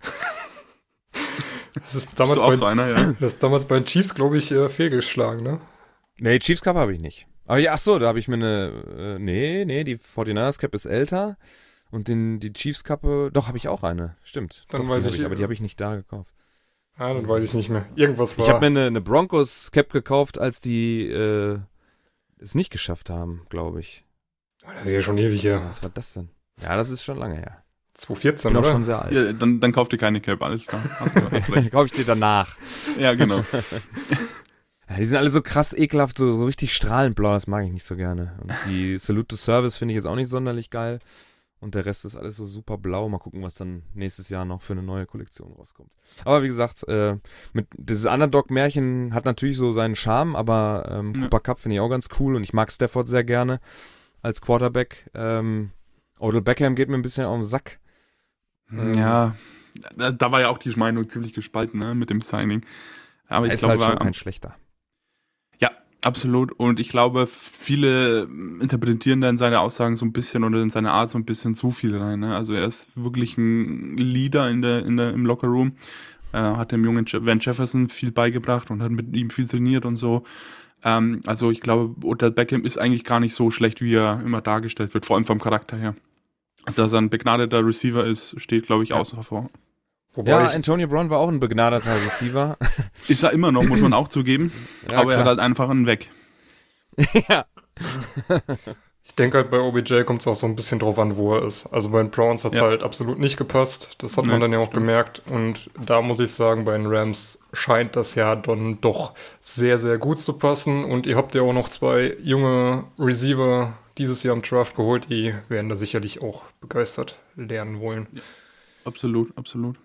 Das ist damals, bei, so einer, ja. (clears throat) das ist damals bei den Chiefs, glaube ich, äh, fehlgeschlagen, ne? Nee, Chiefs Cup habe ich nicht. Aber ja, ach so, da habe ich mir eine. Äh, nee, nee, die 49ers Cap ist älter. Und den, die Chiefs Kappe, doch, habe ich auch eine. Stimmt. Dann doch, weiß die hab ich- aber die habe ich nicht da gekauft. Ah, dann weiß ich nicht mehr. Irgendwas war. Ich habe mir eine, eine Broncos Cap gekauft, als die äh, es nicht geschafft haben, glaube ich. das ist ja schon ewig her. Was war das denn? Ja, das ist schon lange her. 2014, Bin auch oder? schon sehr alt. ja dann, dann kauf dir keine Cap, alles klar. (laughs) Kaufe ich dir danach. ja, genau. (laughs) Ja, die sind alle so krass ekelhaft, so, so richtig strahlend blau, das mag ich nicht so gerne. Und die (laughs) Salute to Service finde ich jetzt auch nicht sonderlich geil. Und der Rest ist alles so super blau. Mal gucken, was dann nächstes Jahr noch für eine neue Kollektion rauskommt. Aber wie gesagt, äh, mit dieses Underdog-Märchen hat natürlich so seinen Charme, aber ähm, Ja. Cooper Cup finde ich auch ganz cool und ich mag Stafford sehr gerne als Quarterback. Ähm, Odell Beckham geht mir ein bisschen auf den Sack. Ähm, Ja, da, da war ja auch die Meinung ziemlich gespalten, ne, mit dem Signing. Aber Er ich ist glaube, halt schon war- kein schlechter. Absolut. Und ich glaube, viele interpretieren dann seine Aussagen so ein bisschen oder in seine Art so ein bisschen zu viel rein. Ne? Also er ist wirklich ein Leader in der, in der, im Lockerroom. Er hat dem jungen Van Jefferson viel beigebracht und hat mit ihm viel trainiert und so. Ähm, also ich glaube, Odell Beckham ist eigentlich gar nicht so schlecht, wie er immer dargestellt wird, vor allem vom Charakter her. Dass er ein begnadeter Receiver ist, steht, glaube ich, außer vor. Wobei ja, Antonio Brown war auch ein begnadeter Receiver. (laughs) Ist er immer noch, muss man auch zugeben. (laughs) Ja, aber klar. er hat halt einfach einen weg. (laughs) ja. Ich denke halt bei OBJ kommt es auch so ein bisschen drauf an, wo er ist. Also bei den Browns hat es ja. halt absolut nicht gepasst. Das hat man nee, dann ja auch stimmt. gemerkt. Und da muss ich sagen, bei den Rams scheint das ja dann doch sehr, sehr gut zu passen. Und ihr habt ja auch noch zwei junge Receiver dieses Jahr im Draft geholt. Die werden da sicherlich auch begeistert lernen wollen. Ja. Absolut, absolut.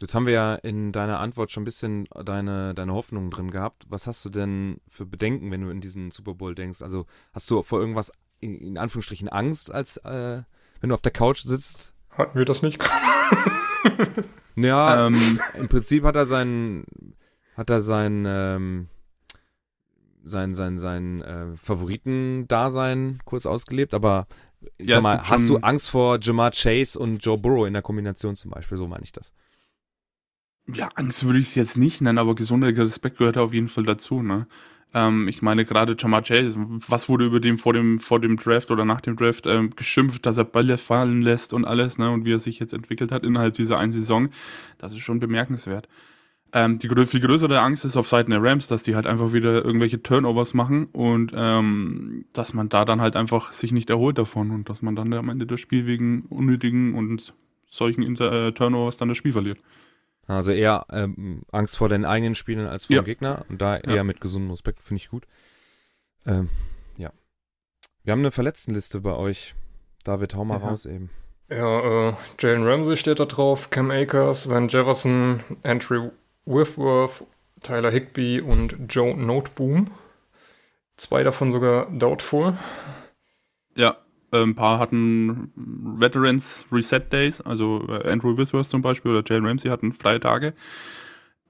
Jetzt haben wir ja in deiner Antwort schon ein bisschen deine, deine Hoffnungen drin gehabt. Was hast du denn für Bedenken, wenn du in diesen Super Bowl denkst? Also hast du vor irgendwas in, in Anführungsstrichen Angst, als äh, wenn du auf der Couch sitzt? Hatten wir das nicht? (laughs) ja, ähm. im Prinzip hat er seinen, hat er sein, ähm, sein, sein, sein äh, Favoriten-Dasein kurz ausgelebt, aber ich ja, sag mal, hast du Angst vor Jamar Chase und Joe Burrow in der Kombination zum Beispiel? So meine ich das ja, Angst würde ich es jetzt nicht nennen, aber gesunder Respekt gehört auf jeden Fall dazu, ne? Ähm, ich meine, gerade Jamar Chase, was wurde über dem vor dem, vor dem Draft oder nach dem Draft ähm, geschimpft, dass er Bälle fallen lässt und alles, ne? Und wie er sich jetzt entwickelt hat innerhalb dieser einen Saison, das ist schon bemerkenswert. Ähm, die viel größere Angst ist auf Seiten der Rams, dass die halt einfach wieder irgendwelche Turnovers machen und ähm, dass man da dann halt einfach sich nicht erholt davon und dass man dann am Ende das Spiel wegen unnötigen und solchen Inter äh, Turnovers dann das Spiel verliert. Also eher ähm, Angst vor den eigenen Spielen als vor ja. dem Gegner und da eher ja. mit gesundem Respekt, finde ich gut. Ähm, ja. Wir haben eine Verletztenliste bei euch. David, hau mal ja. raus eben. Ja, äh, Jalen Ramsey steht da drauf, Cam Akers, Van Jefferson, Andrew Whitworth, Tyler Higby und Joe Noteboom. Zwei davon sogar doubtful. Ja, ein paar hatten Veterans Reset Days, also äh, Andrew Withworth zum Beispiel oder Jalen Ramsey hatten freie Tage.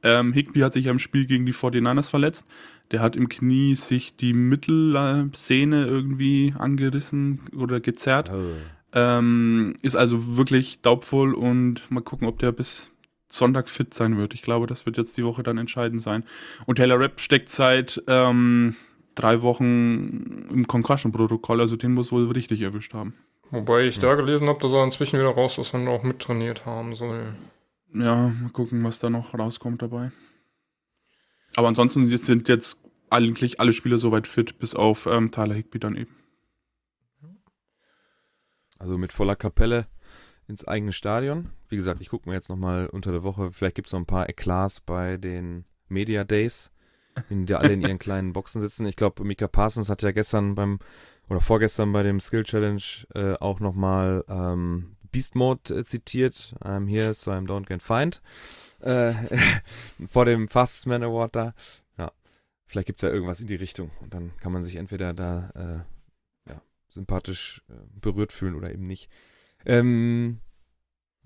Ähm, Higby hat sich am Spiel gegen die 49ers verletzt. Der hat im Knie sich die Mittelsehne irgendwie angerissen oder gezerrt. Oh. Ähm, ist also wirklich daubvoll und mal gucken, ob der bis Sonntag fit sein wird. Ich glaube, das wird jetzt die Woche dann entscheidend sein. Und Taylor Rapp steckt seit ähm, drei Wochen im Concussion-Protokoll, also den muss wohl richtig erwischt haben. Wobei ich ja. da gelesen habe, dass er inzwischen wieder raus ist und auch mittrainiert haben soll. Ja, mal gucken, was da noch rauskommt dabei. Aber ansonsten sind jetzt eigentlich alle Spieler soweit fit, bis auf ähm, Tyler Higby dann eben. Also mit voller Kapelle ins eigene Stadion. Wie gesagt, ich gucke mir jetzt nochmal unter der Woche, vielleicht gibt es noch ein paar Eklats bei den Media Days in der alle in ihren (laughs) kleinen Boxen sitzen. Ich glaube, Mika Parsons hat ja gestern beim oder vorgestern bei dem Skill Challenge äh, auch nochmal ähm, Beast Mode äh, zitiert. I'm here, so I'm don't get find. Äh, (laughs) vor dem Fastest Man Award da. Ja, vielleicht gibt es ja irgendwas in die Richtung und dann kann man sich entweder da äh, ja, sympathisch äh, berührt fühlen oder eben nicht. Ähm,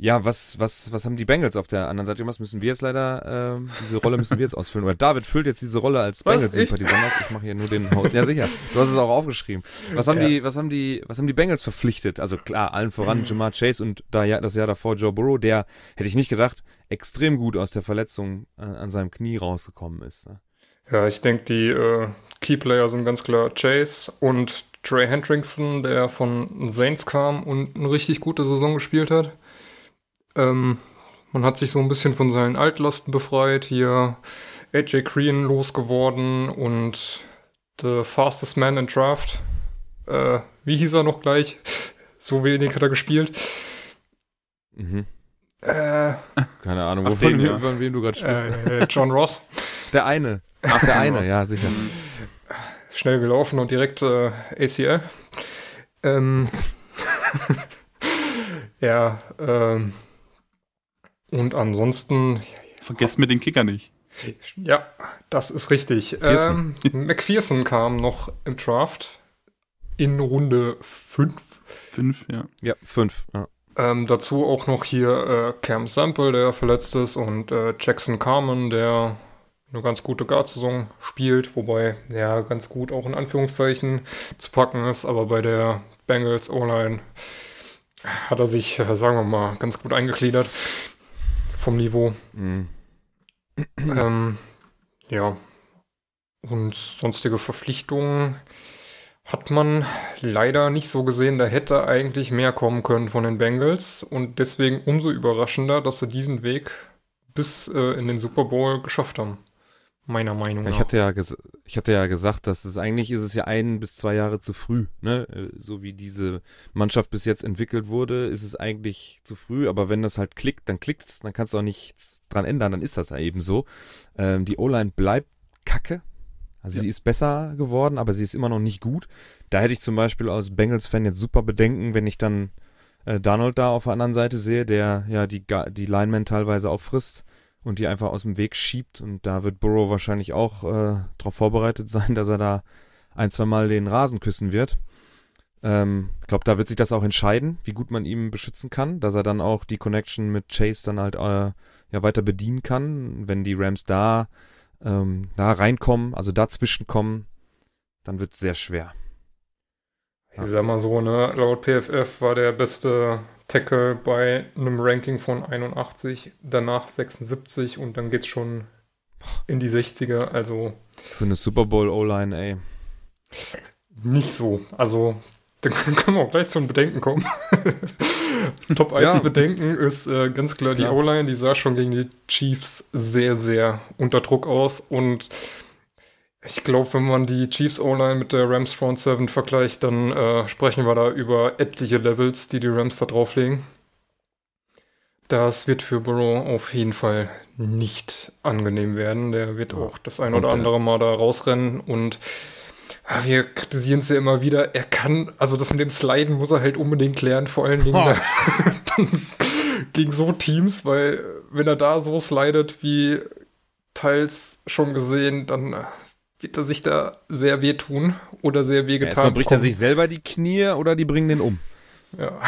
ja, was, was, was haben die Bengals auf der anderen Seite Was Müssen wir jetzt leider, äh, diese Rolle müssen wir jetzt (laughs) ausfüllen. Oder David füllt jetzt diese Rolle als Bengals-Sympathisant aus. Ich mache hier nur den Host. Ja, sicher. Du hast es auch aufgeschrieben. Was haben ja. die, was haben die, was haben die Bengals verpflichtet? Also klar, allen voran Jamar Chase und da ja, das Jahr davor Joe Burrow, der, hätte ich nicht gedacht, extrem gut aus der Verletzung an, an seinem Knie rausgekommen ist. Ne? Ja, ich denke, die äh, Keyplayer sind ganz klar Chase und Trey Hendrickson, der von Saints kam und eine richtig gute Saison gespielt hat. Ähm, man hat sich so ein bisschen von seinen Altlasten befreit. Hier AJ Green losgeworden und The Fastest Man in Draft. Äh, wie hieß er noch gleich? (laughs) So wenig hat er gespielt. Mhm. Äh, Keine Ahnung, wovon, ja. von wem du gerade sprichst. Äh, John Ross. Der eine. Ach, der eine, ja, sicher. Schnell gelaufen und direkt äh, ACL. Ähm, (laughs) ja, ähm, und ansonsten. Vergesst mir den Kicker nicht. Ja, das ist richtig. Ähm, McPherson kam noch im Draft in Runde 5. 5, ja. Ja, 5, ja. Ähm, dazu auch noch hier äh, Cam Sample, der verletzt ist, und äh, Jackson Carmen, der eine ganz gute Guard-Saison spielt, wobei ja ganz gut auch in Anführungszeichen zu packen ist, aber bei der Bengals O-Line hat er sich, äh, sagen wir mal, ganz gut eingegliedert vom Niveau. Mhm. Ähm, ja. Und sonstige Verpflichtungen hat man leider nicht so gesehen. Da hätte eigentlich mehr kommen können von den Bengals. Und deswegen umso überraschender, dass sie diesen Weg bis äh, in den Super Bowl geschafft haben. Meiner Meinung nach. Ich hatte ja, ich hatte ja gesagt, dass es eigentlich ist es ja ein bis zwei Jahre zu früh, ne? Äh, So wie diese Mannschaft bis jetzt entwickelt wurde, ist es eigentlich zu früh. Aber wenn das halt klickt, dann klickt's, dann kannst du auch nichts dran ändern, dann ist das ja eben so. Ähm, die O-Line bleibt kacke. Also Ja. sie ist besser geworden, aber sie ist immer noch nicht gut. Da hätte ich zum Beispiel als Bengals-Fan jetzt super Bedenken, wenn ich dann äh, Donald da auf der anderen Seite sehe, der ja die, die Linemen teilweise auffrisst und die einfach aus dem Weg schiebt. Und da wird Burrow wahrscheinlich auch äh, darauf vorbereitet sein, (laughs) dass er da ein, zwei Mal den Rasen küssen wird. Ähm, ich glaube, da wird sich das auch entscheiden, wie gut man ihm beschützen kann, dass er dann auch die Connection mit Chase dann halt äh, ja weiter bedienen kann. Wenn die Rams da, ähm, da reinkommen, also dazwischen kommen, dann wird es sehr schwer. Ich sag mal so, ne, laut PFF war der beste Tackle bei einem Ranking von 81, danach 76 und dann geht's schon in die 60er, also Für eine Super Bowl O-Line, ey. nicht so. Also, (laughs) dann können wir auch gleich zu den Bedenken kommen. (laughs) Top 1 Ja. Bedenken ist äh, ganz klar die Ja. O-Line, die sah schon gegen die Chiefs sehr, sehr unter Druck aus und ich glaube, wenn man die Chiefs O-Line mit der Rams Front 7 vergleicht, dann äh, sprechen wir da über etliche Levels, die die Rams da drauflegen. Das wird für Burrow auf jeden Fall nicht angenehm werden. Der wird auch das ein oder andere Mal da rausrennen und ah, wir kritisieren es ja immer wieder. Er kann, also das mit dem Sliden muss er halt unbedingt lernen, vor allen Dingen (laughs) dann gegen so Teams, weil wenn er da so slidet wie teils schon gesehen, dann äh, wird er sich da sehr wehtun oder sehr Ja, wehgetan. erstmal bricht er sich selber die Knie oder die bringen den um. Ja.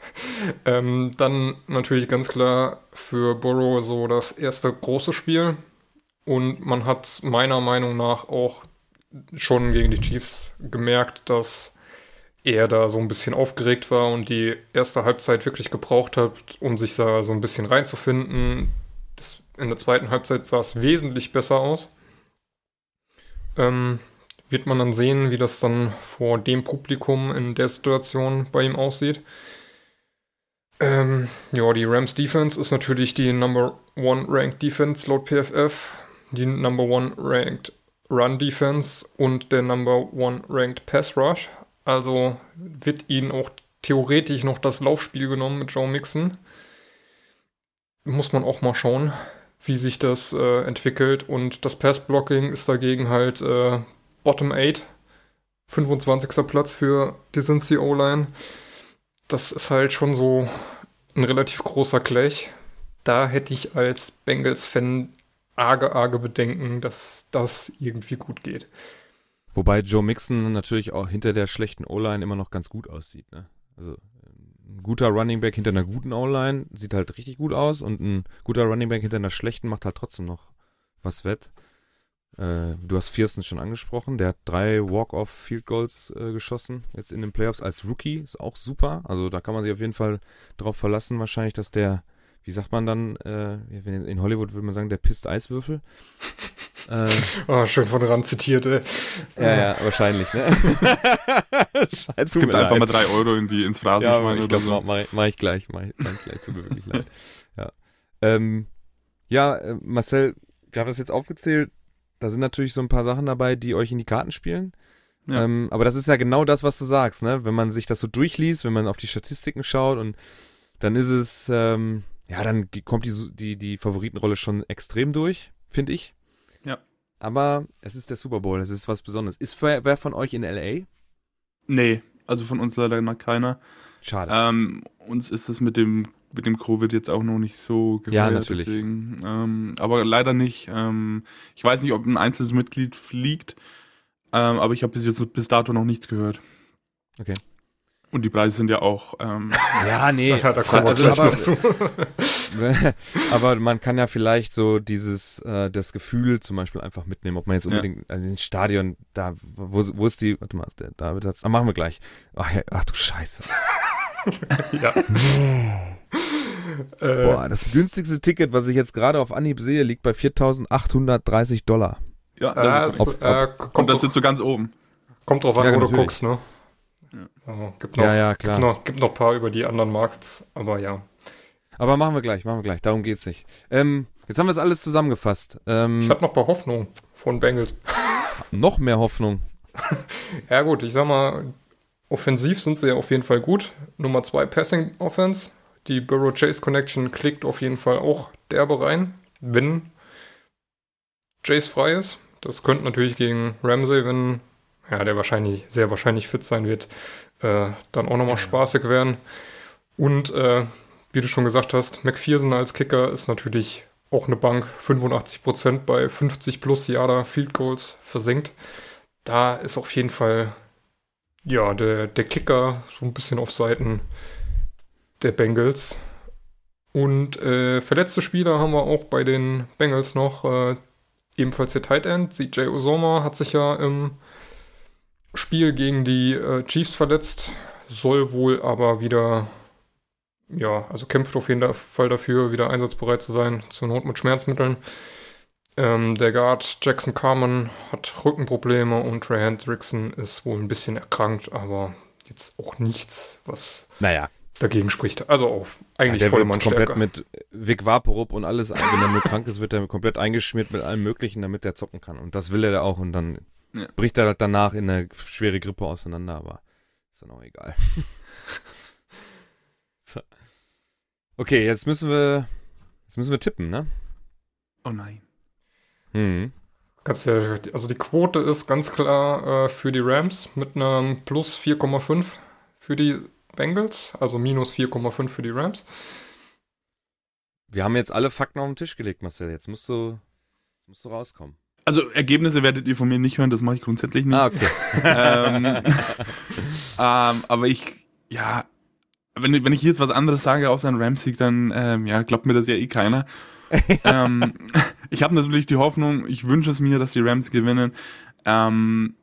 (laughs) ähm, dann natürlich ganz klar für Burrow so das erste große Spiel. Und man hat meiner Meinung nach auch schon gegen die Chiefs gemerkt, dass er da so ein bisschen aufgeregt war und die erste Halbzeit wirklich gebraucht hat, um sich da so ein bisschen reinzufinden. Das, in der zweiten Halbzeit sah es wesentlich besser aus. Ähm, wird man dann sehen, wie das dann vor dem Publikum in der Situation bei ihm aussieht. Ähm, ja, die Rams Defense ist natürlich die Number One Ranked Defense laut PFF, die Number One Ranked Run Defense und der Number One Ranked Pass Rush. Also wird ihnen auch theoretisch noch das Laufspiel genommen mit Joe Mixon. Muss man auch mal schauen, wie sich das äh, entwickelt. Und das Pass-Blocking ist dagegen halt äh, Bottom 8. 25. Platz für die Cincy O-Line. Das ist halt schon so ein relativ großer Clash. Da hätte ich als Bengals-Fan arge, arge Bedenken, dass das irgendwie gut geht. Wobei Joe Mixon natürlich auch hinter der schlechten O-Line immer noch ganz gut aussieht. Ne? Also ein guter Running Back hinter einer guten O-Line sieht halt richtig gut aus und ein guter Running Back hinter einer schlechten macht halt trotzdem noch was wett. Äh, du hast Viersten schon angesprochen, der hat drei Walk-Off-Field Goals äh, geschossen, jetzt in den Playoffs als Rookie, ist auch super. Also da kann man sich auf jeden Fall drauf verlassen, wahrscheinlich, dass der, wie sagt man dann, äh, in Hollywood würde man sagen, der pisst Eiswürfel. (laughs) äh, Ah, schön von Rand zitiert, ey. ja, ja, wahrscheinlich, ne? (laughs) Scheiße, Es gibt einfach mal drei Euro in die, ins ja, Phrasenschwein ich oder glaube, so. mach, mach, ich gleich, mach, ich- mach ich gleich, tut mir wirklich leid. Ja, ähm, ja äh, Marcel, wir haben das jetzt aufgezählt, da sind natürlich so ein paar Sachen dabei, die euch in die Karten spielen. Ja. Ähm, aber das ist ja genau das, was du sagst, ne? Wenn man sich das so durchliest, wenn man auf die Statistiken schaut und dann ist es, ähm, ja, dann kommt die, die, die Favoritenrolle schon extrem durch, finde ich. Aber es ist der Super Bowl, es ist was Besonderes. Ist wer, wer von euch in LA? Nee, also von uns leider noch keiner. Schade. Ähm, uns ist es mit dem mit dem Covid jetzt auch noch nicht so geheuer, Ja, natürlich. Deswegen, ähm, aber leider nicht. Ähm, ich weiß nicht, ob ein einzelnes Mitglied fliegt, ähm, aber ich habe bis jetzt bis dato noch nichts gehört. Und die Preise sind ja auch. Ähm, (laughs) Ja, nee. Ja, da kommen wir also, gleich aber, noch zu. (laughs) aber man kann ja vielleicht so dieses, äh, das Gefühl zum Beispiel einfach mitnehmen, ob man jetzt Ja. unbedingt also ins Stadion, da, wo, wo ist die, warte mal, ist der David hat's, ah, machen wir gleich. Ach, ja, ach du Scheiße. (laughs) ja. äh, Boah, das günstigste Ticket, was ich jetzt gerade auf Anhieb sehe, liegt bei 4.830 Dollar. ja, äh, das es, ist, ob- äh, und kommt, das drauf, sitzt so ganz oben. kommt drauf an, Ja, wo du natürlich. guckst, ne? Also, gibt noch, Ja, ja, klar. Gibt noch, gibt noch ein paar über die anderen Markts, aber ja. Aber machen wir gleich, machen wir gleich, darum geht's nicht. Ähm, jetzt haben wir es alles zusammengefasst. Ähm, Ich hatte noch ein paar Hoffnungen von Bengals. (laughs) noch mehr Hoffnung. (laughs) Ja gut, ich sag mal, offensiv sind sie ja auf jeden Fall gut. Nummer zwei Passing Offense. Die Burrow Chase Connection klickt auf jeden Fall auch derbe rein, wenn Chase frei ist. Das könnte natürlich gegen Ramsey, wenn ja, der wahrscheinlich, sehr wahrscheinlich fit sein wird, äh, dann auch nochmal spaßig werden. Und äh, wie du schon gesagt hast, McPherson als Kicker ist natürlich auch eine Bank. 85% bei 50 plus Yarder Field Goals versenkt. Da ist auf jeden Fall ja, der, der Kicker so ein bisschen auf Seiten der Bengals. Und äh, verletzte Spieler haben wir auch bei den Bengals noch. Äh, ebenfalls der Tight End. CJ Osoma hat sich ja im Spiel gegen die äh, Chiefs verletzt. Soll wohl aber wieder, ja, also kämpft auf jeden Fall dafür, wieder einsatzbereit zu sein. Zur Not mit Schmerzmitteln. Ähm, der Guard Jackson Carman hat Rückenprobleme und Trey Hendrickson ist wohl ein bisschen erkrankt, aber jetzt auch nichts, was Naja, dagegen spricht. Also auch eigentlich der volle wird komplett Mannstärke. mit Vic Vaporub und alles, wenn er nur krank ist, wird er komplett eingeschmiert mit allem möglichen, damit er zocken kann. Und das will er auch und dann Ja. bricht er halt danach in eine schwere Grippe auseinander, aber ist dann auch egal. (laughs) so. Okay, jetzt müssen wir jetzt müssen wir tippen, ne? Oh nein. Hm. Ganz ja, also die Quote ist ganz klar äh, für die Rams mit einem plus 4,5 für die Bengals, also minus 4,5 für die Rams. Wir haben jetzt alle Fakten auf den Tisch gelegt, Marcel. Jetzt musst du jetzt musst du rauskommen. Also Ergebnisse werdet ihr von mir nicht hören, das mache ich grundsätzlich nicht. Ah, okay. ähm, (laughs) ähm, aber ich, ja, wenn, ich- wenn ich jetzt was anderes sage außer ein Rams-Sieg, dann ähm, ja, glaubt mir das ja eh keiner. (laughs) ähm, ich habe natürlich die Hoffnung, ich wünsche es mir, dass die Rams gewinnen. Ähm,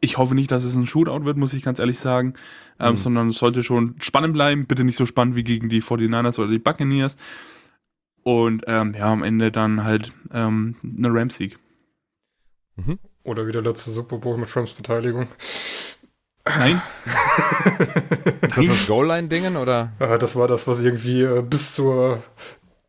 ich hoffe nicht, dass es ein Shootout wird, muss ich ganz ehrlich sagen, ähm, Mhm. sondern es sollte schon spannend bleiben. Bitte nicht so spannend wie gegen die 49ers oder die Buccaneers. Und ähm, ja, am Ende dann halt ähm, eine Rams-Sieg. Oder wie der letzte Super Bowl mit Trumps Beteiligung. Nein? Ist das das Goal-Line-Dingen oder? Äh, das war das, was irgendwie äh, bis zur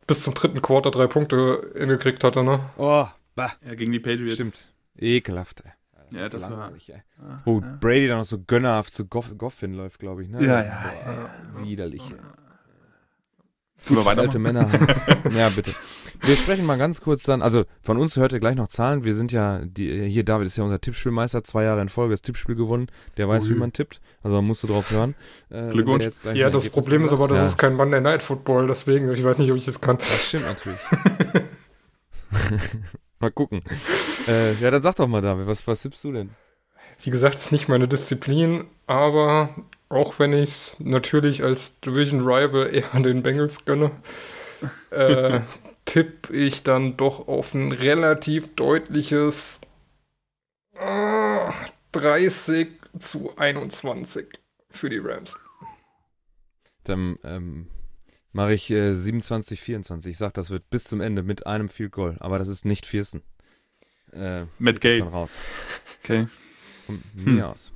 bis zum dritten Quarter drei Punkte hingekriegt hatte, ne? Oh, bah. Ja, gegen die Patriots. Stimmt. Ekelhaft, ey. Ja, das war. Langweilig, ey. Ja, Wo ja. Brady dann noch so gönnerhaft zu Goff, Goff hinläuft, glaube ich, ne? Ja, ja, Boah, Widerlich. ey. Wir Alte? Männer. (laughs) ja, bitte. Wir sprechen mal ganz kurz dann, also von uns hört ihr gleich noch Zahlen. Wir sind ja, die, hier David ist ja unser Tippspielmeister, zwei Jahre in Folge das Tippspiel gewonnen. Der weiß, wie Ui. man tippt. Also man musst du drauf hören. Äh, Glückwunsch. Ja, das Problem ist aber, das ja, ist kein Monday Night Football, deswegen, ich weiß nicht, ob ich das kann. Das stimmt natürlich. (laughs) mal gucken. Äh, ja, dann sag doch mal, David, was, was tippst du denn? Wie gesagt, ist nicht meine Disziplin, aber auch wenn ich es natürlich als Division Rival eher an den Bengals gönne, äh, (laughs) tippe ich dann doch auf ein relativ deutliches äh, 30 zu 21 für die Rams. Dann ähm, mache ich äh, 27, 24. Ich sag, das wird bis zum Ende mit einem Field Goal, aber das ist nicht Viersten. Äh, ist Gay. dann raus. Okay. Von mir aus.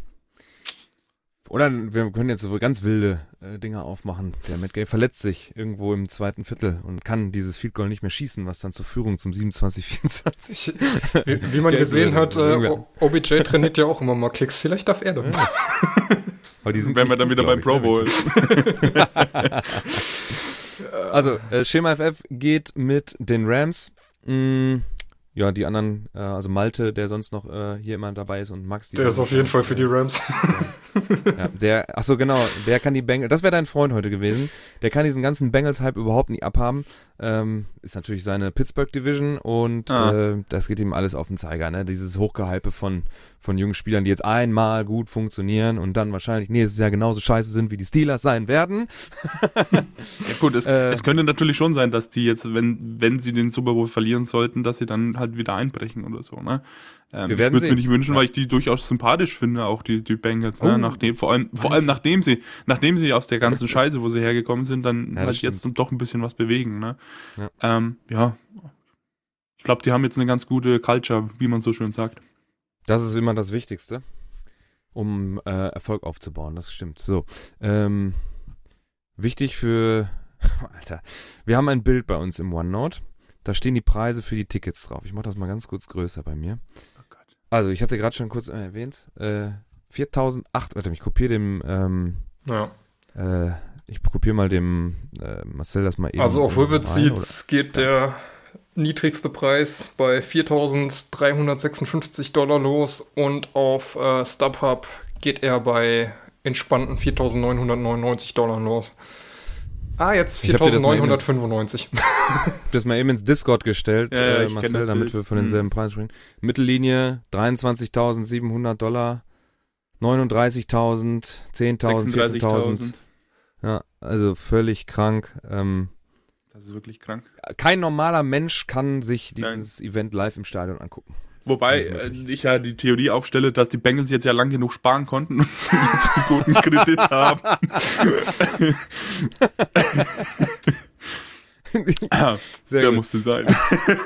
Oder wir können jetzt so ganz wilde äh, Dinger aufmachen. Der Matt Gay verletzt sich irgendwo im zweiten Viertel und kann dieses Field Goal nicht mehr schießen, was dann zur Führung zum 27, 24. Ich, wie, wie man Ja, gesehen hat, äh, O- OBJ trainiert ja auch immer mal Kicks. Vielleicht darf er dann. Ja. (laughs) Aber die sind Wären wir nicht dann wieder beim Pro ne? Bowl. (laughs) Also, äh, Schema FF geht mit den Rams. Mm, ja, die anderen, äh, also Malte, der sonst noch äh, hier immer dabei ist und Max. die Der ist auf jeden Fall für die Rams. Ja, der, ach so genau, der kann die Bengals, das wäre dein Freund heute gewesen, der kann diesen ganzen Bengals-Hype überhaupt nicht abhaben. Ähm, ist natürlich seine Pittsburgh Division und Ah. äh, das geht ihm alles auf den Zeiger, ne? Dieses Hochgehype von, von jungen Spielern, die jetzt einmal gut funktionieren und dann wahrscheinlich nächstes Jahr genauso scheiße sind, wie die Steelers sein werden. (laughs) Ja gut, es, Äh. es könnte natürlich schon sein, dass die jetzt, wenn, wenn sie den Super Bowl verlieren sollten, dass sie dann halt wieder einbrechen oder so, ne? Ähm, Wir werden ich würde es mir nicht wünschen, Ja. weil ich die durchaus sympathisch finde, auch die, die Bengals, ne? Oh. Nachdem, vor allem, vor allem nachdem sie, nachdem sie aus der ganzen Scheiße, wo sie hergekommen sind, dann Ja, halt jetzt doch ein bisschen was bewegen, ne? Ja. Ähm, ja. Ich glaube, die haben jetzt eine ganz gute Culture, wie man so schön sagt. Das ist immer das Wichtigste, um äh, Erfolg aufzubauen. Das stimmt. So, ähm, wichtig für, (laughs) Alter, wir haben ein Bild bei uns im OneNote. Da stehen die Preise für die Tickets drauf. Ich mache das mal ganz kurz größer bei mir. Oh Gott. Also, ich hatte gerade schon kurz äh, erwähnt, äh, 4008, warte, ich kopiere dem, ähm, Ja. äh, ich kopiere mal dem äh, Marcel das mal eben. Also auf Seats geht der niedrigste Preis bei 4.356 Dollar los und auf äh, StubHub geht er bei entspannten 4.999 Dollar los. Ah, jetzt Ich hab dir das mal eben 4.995. Ich hab das mal eben ins Discord gestellt, Ja, äh, Marcel, damit Bild. wir von Mhm. denselben Preisen springen. Mittellinie 23.700 Dollar, 39.000, 10.000, 14.000. 36.000. Ja, also völlig krank. Ähm, Das ist wirklich krank. kein normaler Mensch kann sich Nein. dieses Event live im Stadion angucken. Wobei äh, ich ja die Theorie aufstelle, dass die Bengals jetzt ja lang genug sparen konnten und (laughs) jetzt einen guten Kredit haben. Ah, (laughs) Sehr der gut. musste sein.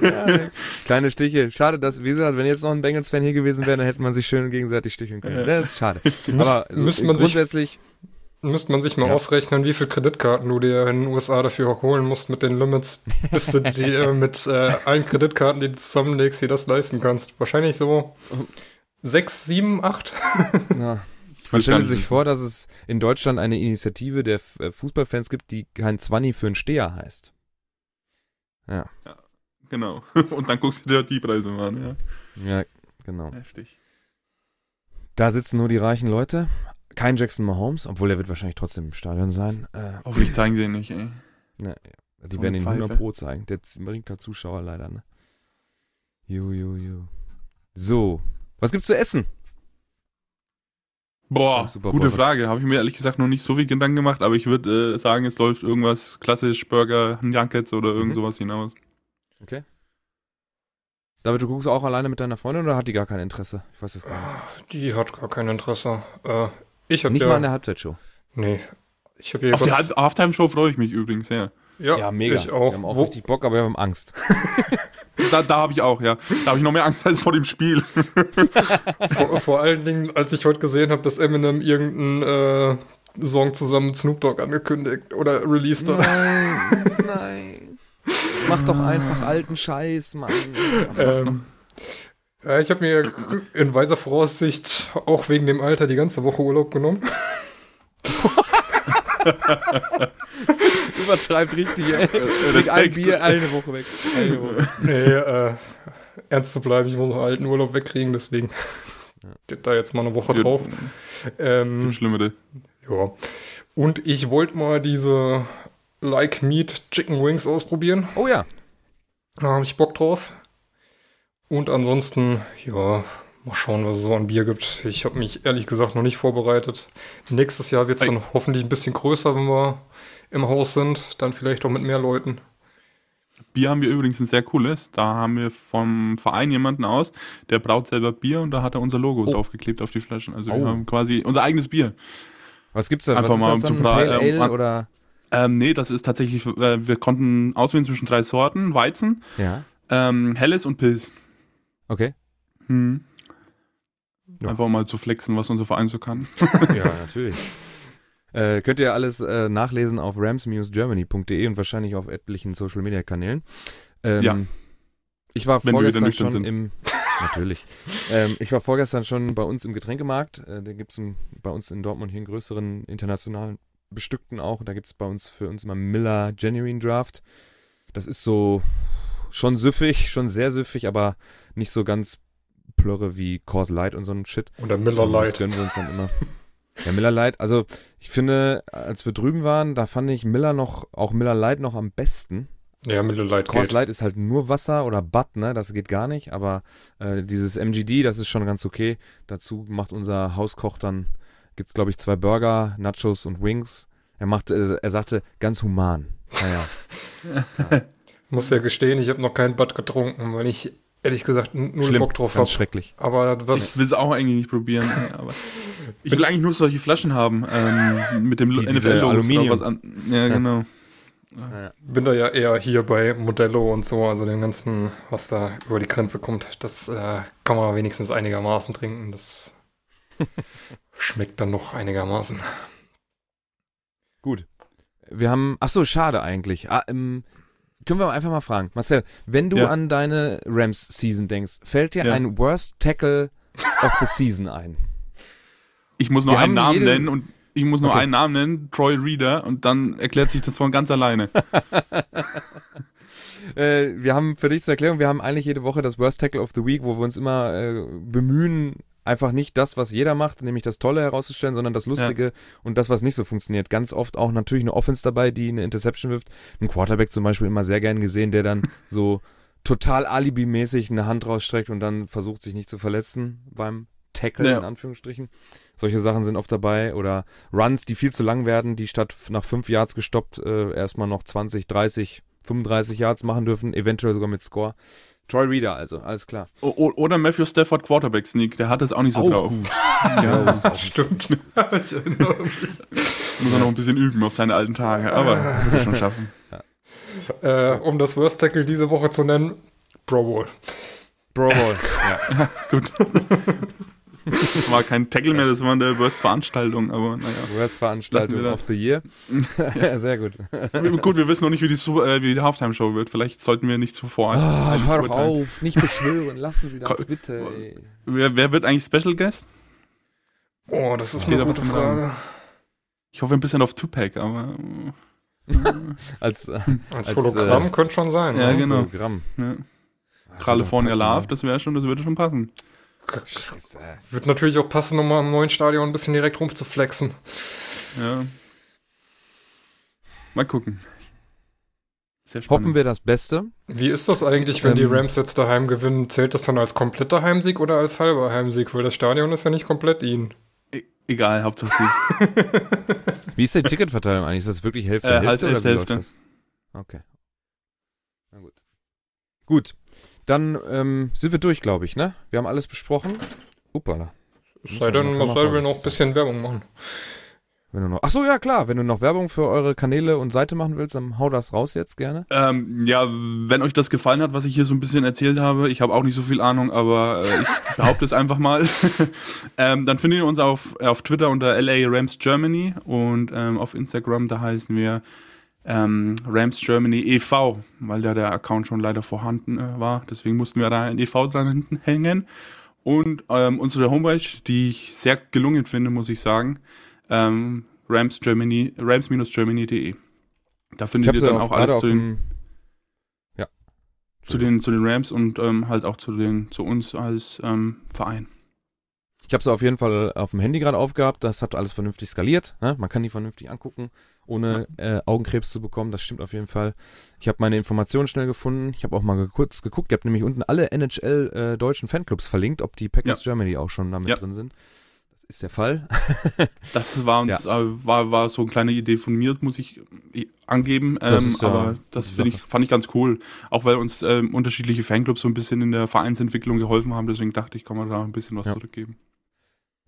Ja, (laughs) kleine Stiche. Schade, dass, wie gesagt, wenn jetzt noch ein Bengals-Fan hier gewesen wäre, dann hätte man sich schön gegenseitig sticheln können. Das ist schade. Aber äh, müsste man sich- grundsätzlich, Müsste man sich mal Ja. ausrechnen, wie viel Kreditkarten du dir in den USA dafür holen musst mit den Limits, bis du dir (laughs) mit äh, allen Kreditkarten, die du zusammenlegst, dir das leisten kannst. Wahrscheinlich so sechs, sieben, acht. ja, (laughs) Man stelle sich vor, dass es in Deutschland eine Initiative der äh, Fußballfans gibt, die kein Zwanni für einen Steher heißt. Genau. (laughs) Und dann guckst du dir die Preise mal an. Ja, genau. Ja. Heftig. Da sitzen nur die reichen Leute. Kein Jackson Mahomes, obwohl er wird wahrscheinlich trotzdem im Stadion sein. Äh, Hoffentlich zeigen sie ihn nicht, ey. ne, ja. Die So werden ihn 100 Pfeife. Pro zeigen. Der bringt halt Zuschauer leider, ne? Ju, ju, ju. So, was gibt's zu essen? Boah, gute. Frage. Habe ich mir ehrlich gesagt noch nicht so viel Gedanken gemacht, aber ich würde äh, sagen, es läuft irgendwas klassisch Burger, Nuggets oder irgend Mhm. sowas hinaus. Okay. David, du guckst auch alleine mit deiner Freundin oder hat die gar kein Interesse? Ich weiß es gar nicht. Die hat gar kein Interesse. Äh, ich habe Nicht ja, mal in der Halbzeitshow. nee, ich habe hier Auf die Halftime-Show freue ich mich übrigens sehr. ja, Ja, mega. Ich auch. Wir haben auch Wo, richtig Bock, aber wir haben Angst. (laughs) Da, da habe ich auch, ja. Da habe ich noch mehr Angst als vor dem Spiel. (laughs) vor, vor allen Dingen, als ich heute gesehen habe, dass Eminem irgendeinen äh, Song zusammen mit Snoop Dogg angekündigt oder released hat. Nein, nein. Mach doch einfach alten Scheiß, Mann. (laughs) Ähm, ich habe mir in weiser Voraussicht auch wegen dem Alter die ganze Woche Urlaub genommen. (laughs) Übertreibt richtig, ey. Trink ein Respekt. Bier, eine Woche weg. Eine Woche. Nee, äh, ernst zu bleiben, ich muss noch alten Urlaub wegkriegen, deswegen geht da jetzt mal eine Woche drauf. Ähm, Schlimmere. ja. Und ich wollte mal diese Like Meat Chicken Wings ausprobieren. Oh ja. Da habe ich Bock drauf. Und ansonsten, ja, mal schauen, was es so an Bier gibt. Ich habe mich ehrlich gesagt noch nicht vorbereitet. Nächstes Jahr wird es dann hoffentlich ein bisschen größer, wenn wir im Haus sind. Dann vielleicht auch mit mehr Leuten. Bier haben wir übrigens ein sehr cooles. Da haben wir vom Verein jemanden aus, der braut selber Bier und da hat er unser Logo Oh. draufgeklebt auf die Flaschen. Also Oh. wir haben quasi unser eigenes Bier. Was gibt's da? Einfach Was mal ist das um dann? zu Pale ähm, Ale an- oder? Ähm, nee, das ist tatsächlich, äh, wir konnten auswählen zwischen drei Sorten, Weizen, Ja. ähm, Helles und Pilz. Okay. Hm. Ja. Einfach mal zu flexen, was unser Verein so kann. (laughs) Ja, (laughs) natürlich. Äh, könnt ihr alles äh, nachlesen auf ramsmusgermany.de und wahrscheinlich auf etlichen Social Media Kanälen. Ähm, Ja. Ich war Wenn vorgestern schon sind. im. (laughs) Natürlich. ähm, ich war vorgestern schon bei uns im Getränkemarkt. Äh, da gibt es bei uns in Dortmund hier einen größeren internationalen bestückten auch. Da gibt es bei uns für uns immer Miller Genuine Draft. Das ist so schon süffig, schon sehr süffig, aber nicht so ganz plörre wie Coors Light und so ein Shit. Oder Miller Das Light. gönnen wir uns dann immer. (laughs) Ja, Miller Light, also ich finde, als wir drüben waren, da fand ich Miller noch, auch Miller Light noch am besten. Ja, Miller Lite Coors geht. Light ist halt nur Wasser oder Bud, ne? Das geht gar nicht. Aber äh, dieses MGD, das ist schon ganz okay. Dazu macht unser Hauskoch dann, gibt's glaube ich zwei Burger, Nachos und Wings. Er macht, äh, er sagte, ganz human. Naja, (laughs) Muss ja gestehen, ich habe noch keinen Bad getrunken, weil ich ehrlich gesagt null schlimm, Bock drauf habe. schrecklich. Aber Ich was, will es auch eigentlich nicht probieren. (laughs) aber ich will eigentlich nur solche Flaschen haben. Ähm, mit dem NFL-Logo. Aluminium. Was an, ja, genau. bin da ja eher hier bei Modello und so, also den ganzen, was da über die Grenze kommt, das äh, kann man wenigstens einigermaßen trinken. Das (laughs) schmeckt dann noch einigermaßen. Gut. Wir haben, ach so, schade eigentlich. Ah, ähm, können wir einfach mal fragen. Marcel, wenn du Ja. an deine Rams-Season denkst, fällt dir Ja. ein Worst Tackle of the Season ein? Ich muss nur Wir einen Namen nennen und ich muss nur Okay. einen Namen nennen, Troy Reader, und dann erklärt sich das von ganz alleine. (laughs) (laughs) Äh, wir haben für dich zur Erklärung, wir haben eigentlich jede Woche das Worst Tackle of the Week, wo wir uns immer äh, bemühen, einfach nicht das, was jeder macht, nämlich das Tolle herauszustellen, sondern das Lustige und das, was nicht so funktioniert. Ganz oft auch natürlich eine Offense dabei, die eine Interception wirft. Ein Quarterback zum Beispiel immer sehr gern gesehen, der dann (laughs) so total alibimäßig eine Hand rausstreckt und dann versucht, sich nicht zu verletzen beim Tackle, Ja. in Anführungsstrichen. Solche Sachen sind oft dabei. Oder Runs, die viel zu lang werden, die statt nach fünf Yards gestoppt äh, erstmal noch 20, 30, 35 Yards machen dürfen, eventuell sogar mit Score. Troy Reader also, alles klar. O o- oder Matthew Stafford Quarterback Sneak, der hat es auch nicht so drauf. gut. (laughs) ja, auch Stimmt. (laughs) Muss er noch ein bisschen üben auf seine alten Tage, aber wird er schon schaffen. Äh, um das Worst Tackle diese Woche zu nennen, Pro Bowl. Pro Bowl. ja. (laughs) Gut. Das (laughs) war kein Tackle mehr, das war eine Worst-Veranstaltung, aber naja. Worst Lassen Veranstaltung wir das. of the Year. ja, (laughs) sehr gut. Gut, wir wissen noch nicht, wie die, äh, wie die Halftime-Show wird. Vielleicht sollten wir nicht zuvor. Ah, eigentlich hör doch auf, nicht beschwören, lassen Sie das (laughs) bitte. Ey. Wer, wer wird eigentlich Special Guest? Oh, das ist eine gute Frage. Ich hoffe ein bisschen auf Tupac, aber. Als, äh, Als, Als, Hologramm äh, könnte schon sein. Ja, ne? genau. Hologramm. Ja. Das California Love, das wäre schon, das würde schon passen. Scheiße. Wird natürlich auch passen, um mal im neuen Stadion ein bisschen direkt rumzuflexen. Ja. Mal gucken. Hoffen wir das Beste. Wie ist das eigentlich, wenn die Ähm, Rams jetzt daheim gewinnen? Zählt das dann als kompletter Heimsieg oder als halber Heimsieg? Weil das Stadion ist ja nicht komplett ihnen. E egal, Hauptsache Sieg. (laughs) Wie ist die Ticketverteilung eigentlich? Ist das wirklich Hälfte, Äh, Hälfte halt oder Hälfte, läuft Hälfte. das? Okay. Na gut. Gut, dann ähm, sind wir durch, glaube ich, ne? Wir haben alles besprochen. Uppala. Es sei denn, Marcel will noch ein bisschen Werbung machen. Wenn du noch. Ach so, ja klar. Wenn du noch Werbung für eure Kanäle und Seite machen willst, dann hau das raus jetzt gerne. ähm, ja, wenn euch das gefallen hat, was ich hier so ein bisschen erzählt habe, ich habe auch nicht so viel Ahnung, aber äh, ich (laughs) behaupte es einfach mal. (laughs) ähm, dann findet ihr uns auf, auf Twitter unter LA Rams Germany und ähm, auf Instagram, da heißen wir ähm, Rams Germany e.V., weil da der Account schon leider vorhanden äh, war. Deswegen mussten wir da ein e.V. dran hinten hängen. Und ähm, unsere Homepage, die ich sehr gelungen finde, muss ich sagen, ähm, Rams Germany, rams-germany.de. Da Ich findet ihr dann auch alles zu den. Ja. zu den, zu den Rams und ähm, halt auch zu den, zu uns als ähm, Verein. Ich habe sie auf jeden Fall auf dem Handy gerade aufgehabt. Das hat alles vernünftig skaliert. Ne? Man kann die vernünftig angucken, ohne äh, Augenkrebs zu bekommen. Das stimmt auf jeden Fall. Ich habe meine Informationen schnell gefunden. Ich habe auch mal ge kurz geguckt. Ihr habt nämlich unten alle NHL äh, deutschen Fanclubs verlinkt, ob die Packers Germany auch schon damit Ja. drin sind. Das ist der Fall. (laughs) Das war uns, äh, war, war so eine kleine Idee von mir, muss ich äh, angeben. Das Ähm, ist ja aber das ich, fand ich ganz cool. Auch weil uns ähm, unterschiedliche Fanclubs so ein bisschen in der Vereinsentwicklung geholfen haben. Deswegen dachte ich, kann man da ein bisschen was Ja. zurückgeben.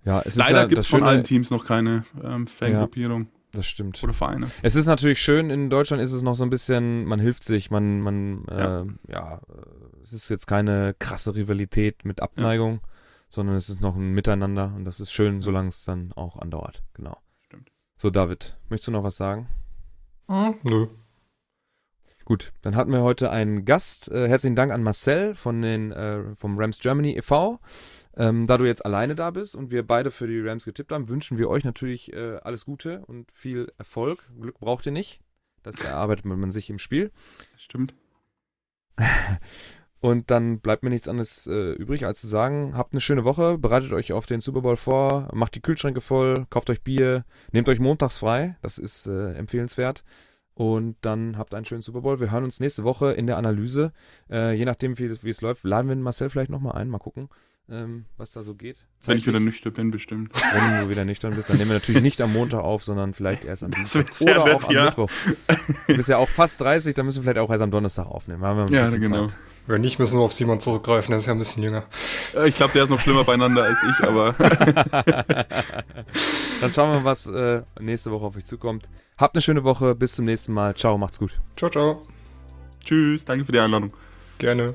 Ja, es ist Leider ja gibt das es von allen Teams noch keine ähm, Fangruppierung Das stimmt. oder Vereine. Es ist natürlich schön, in Deutschland ist es noch so ein bisschen, man hilft sich, man, man, Ja. äh, ja, äh, es ist jetzt keine krasse Rivalität mit Abneigung, sondern es ist noch ein Miteinander und das ist schön, solange es dann auch andauert. Genau. Stimmt. So, David, möchtest du noch was sagen? Hm, nö. Gut, dann hatten wir heute einen Gast. Äh, herzlichen Dank an Marcel von den, äh, vom Rams Germany e.V. Ähm, da du jetzt alleine da bist und wir beide für die Rams getippt haben, wünschen wir euch natürlich äh, alles Gute und viel Erfolg. Glück braucht ihr nicht. Das erarbeitet man sich im Spiel. Stimmt. (laughs) Und dann bleibt mir nichts anderes äh, übrig, als zu sagen, habt eine schöne Woche, bereitet euch auf den Super Bowl vor, macht die Kühlschränke voll, kauft euch Bier, nehmt euch montags frei, das ist äh, empfehlenswert. Und dann habt einen schönen Super Bowl. Wir hören uns nächste Woche in der Analyse. Äh, je nachdem, wie, wie es läuft, laden wir den Marcel vielleicht nochmal ein. Mal gucken, ähm, was da so geht. Wenn ich wieder Zeitlich. nüchtern bin, bestimmt. (laughs) Wenn du wieder nüchtern bist, dann nehmen wir natürlich nicht am Montag auf, sondern vielleicht erst am Das Dienstag. Oder nett, auch am ja. Mittwoch. Du bist ja auch fast 30, dann müssen wir vielleicht auch erst am Donnerstag aufnehmen. Haben wir ein Ja, genau. Zeit. Wenn nicht, müssen wir auf Simon zurückgreifen, der ist ja ein bisschen jünger. Äh, Ich glaube, der ist noch schlimmer beieinander als ich, aber (laughs) (laughs) Dann schauen wir mal, was äh, nächste Woche auf euch zukommt. Habt eine schöne Woche. Bis zum nächsten Mal. Ciao, macht's gut. Ciao, ciao. tschüss, danke für die Einladung. Gerne.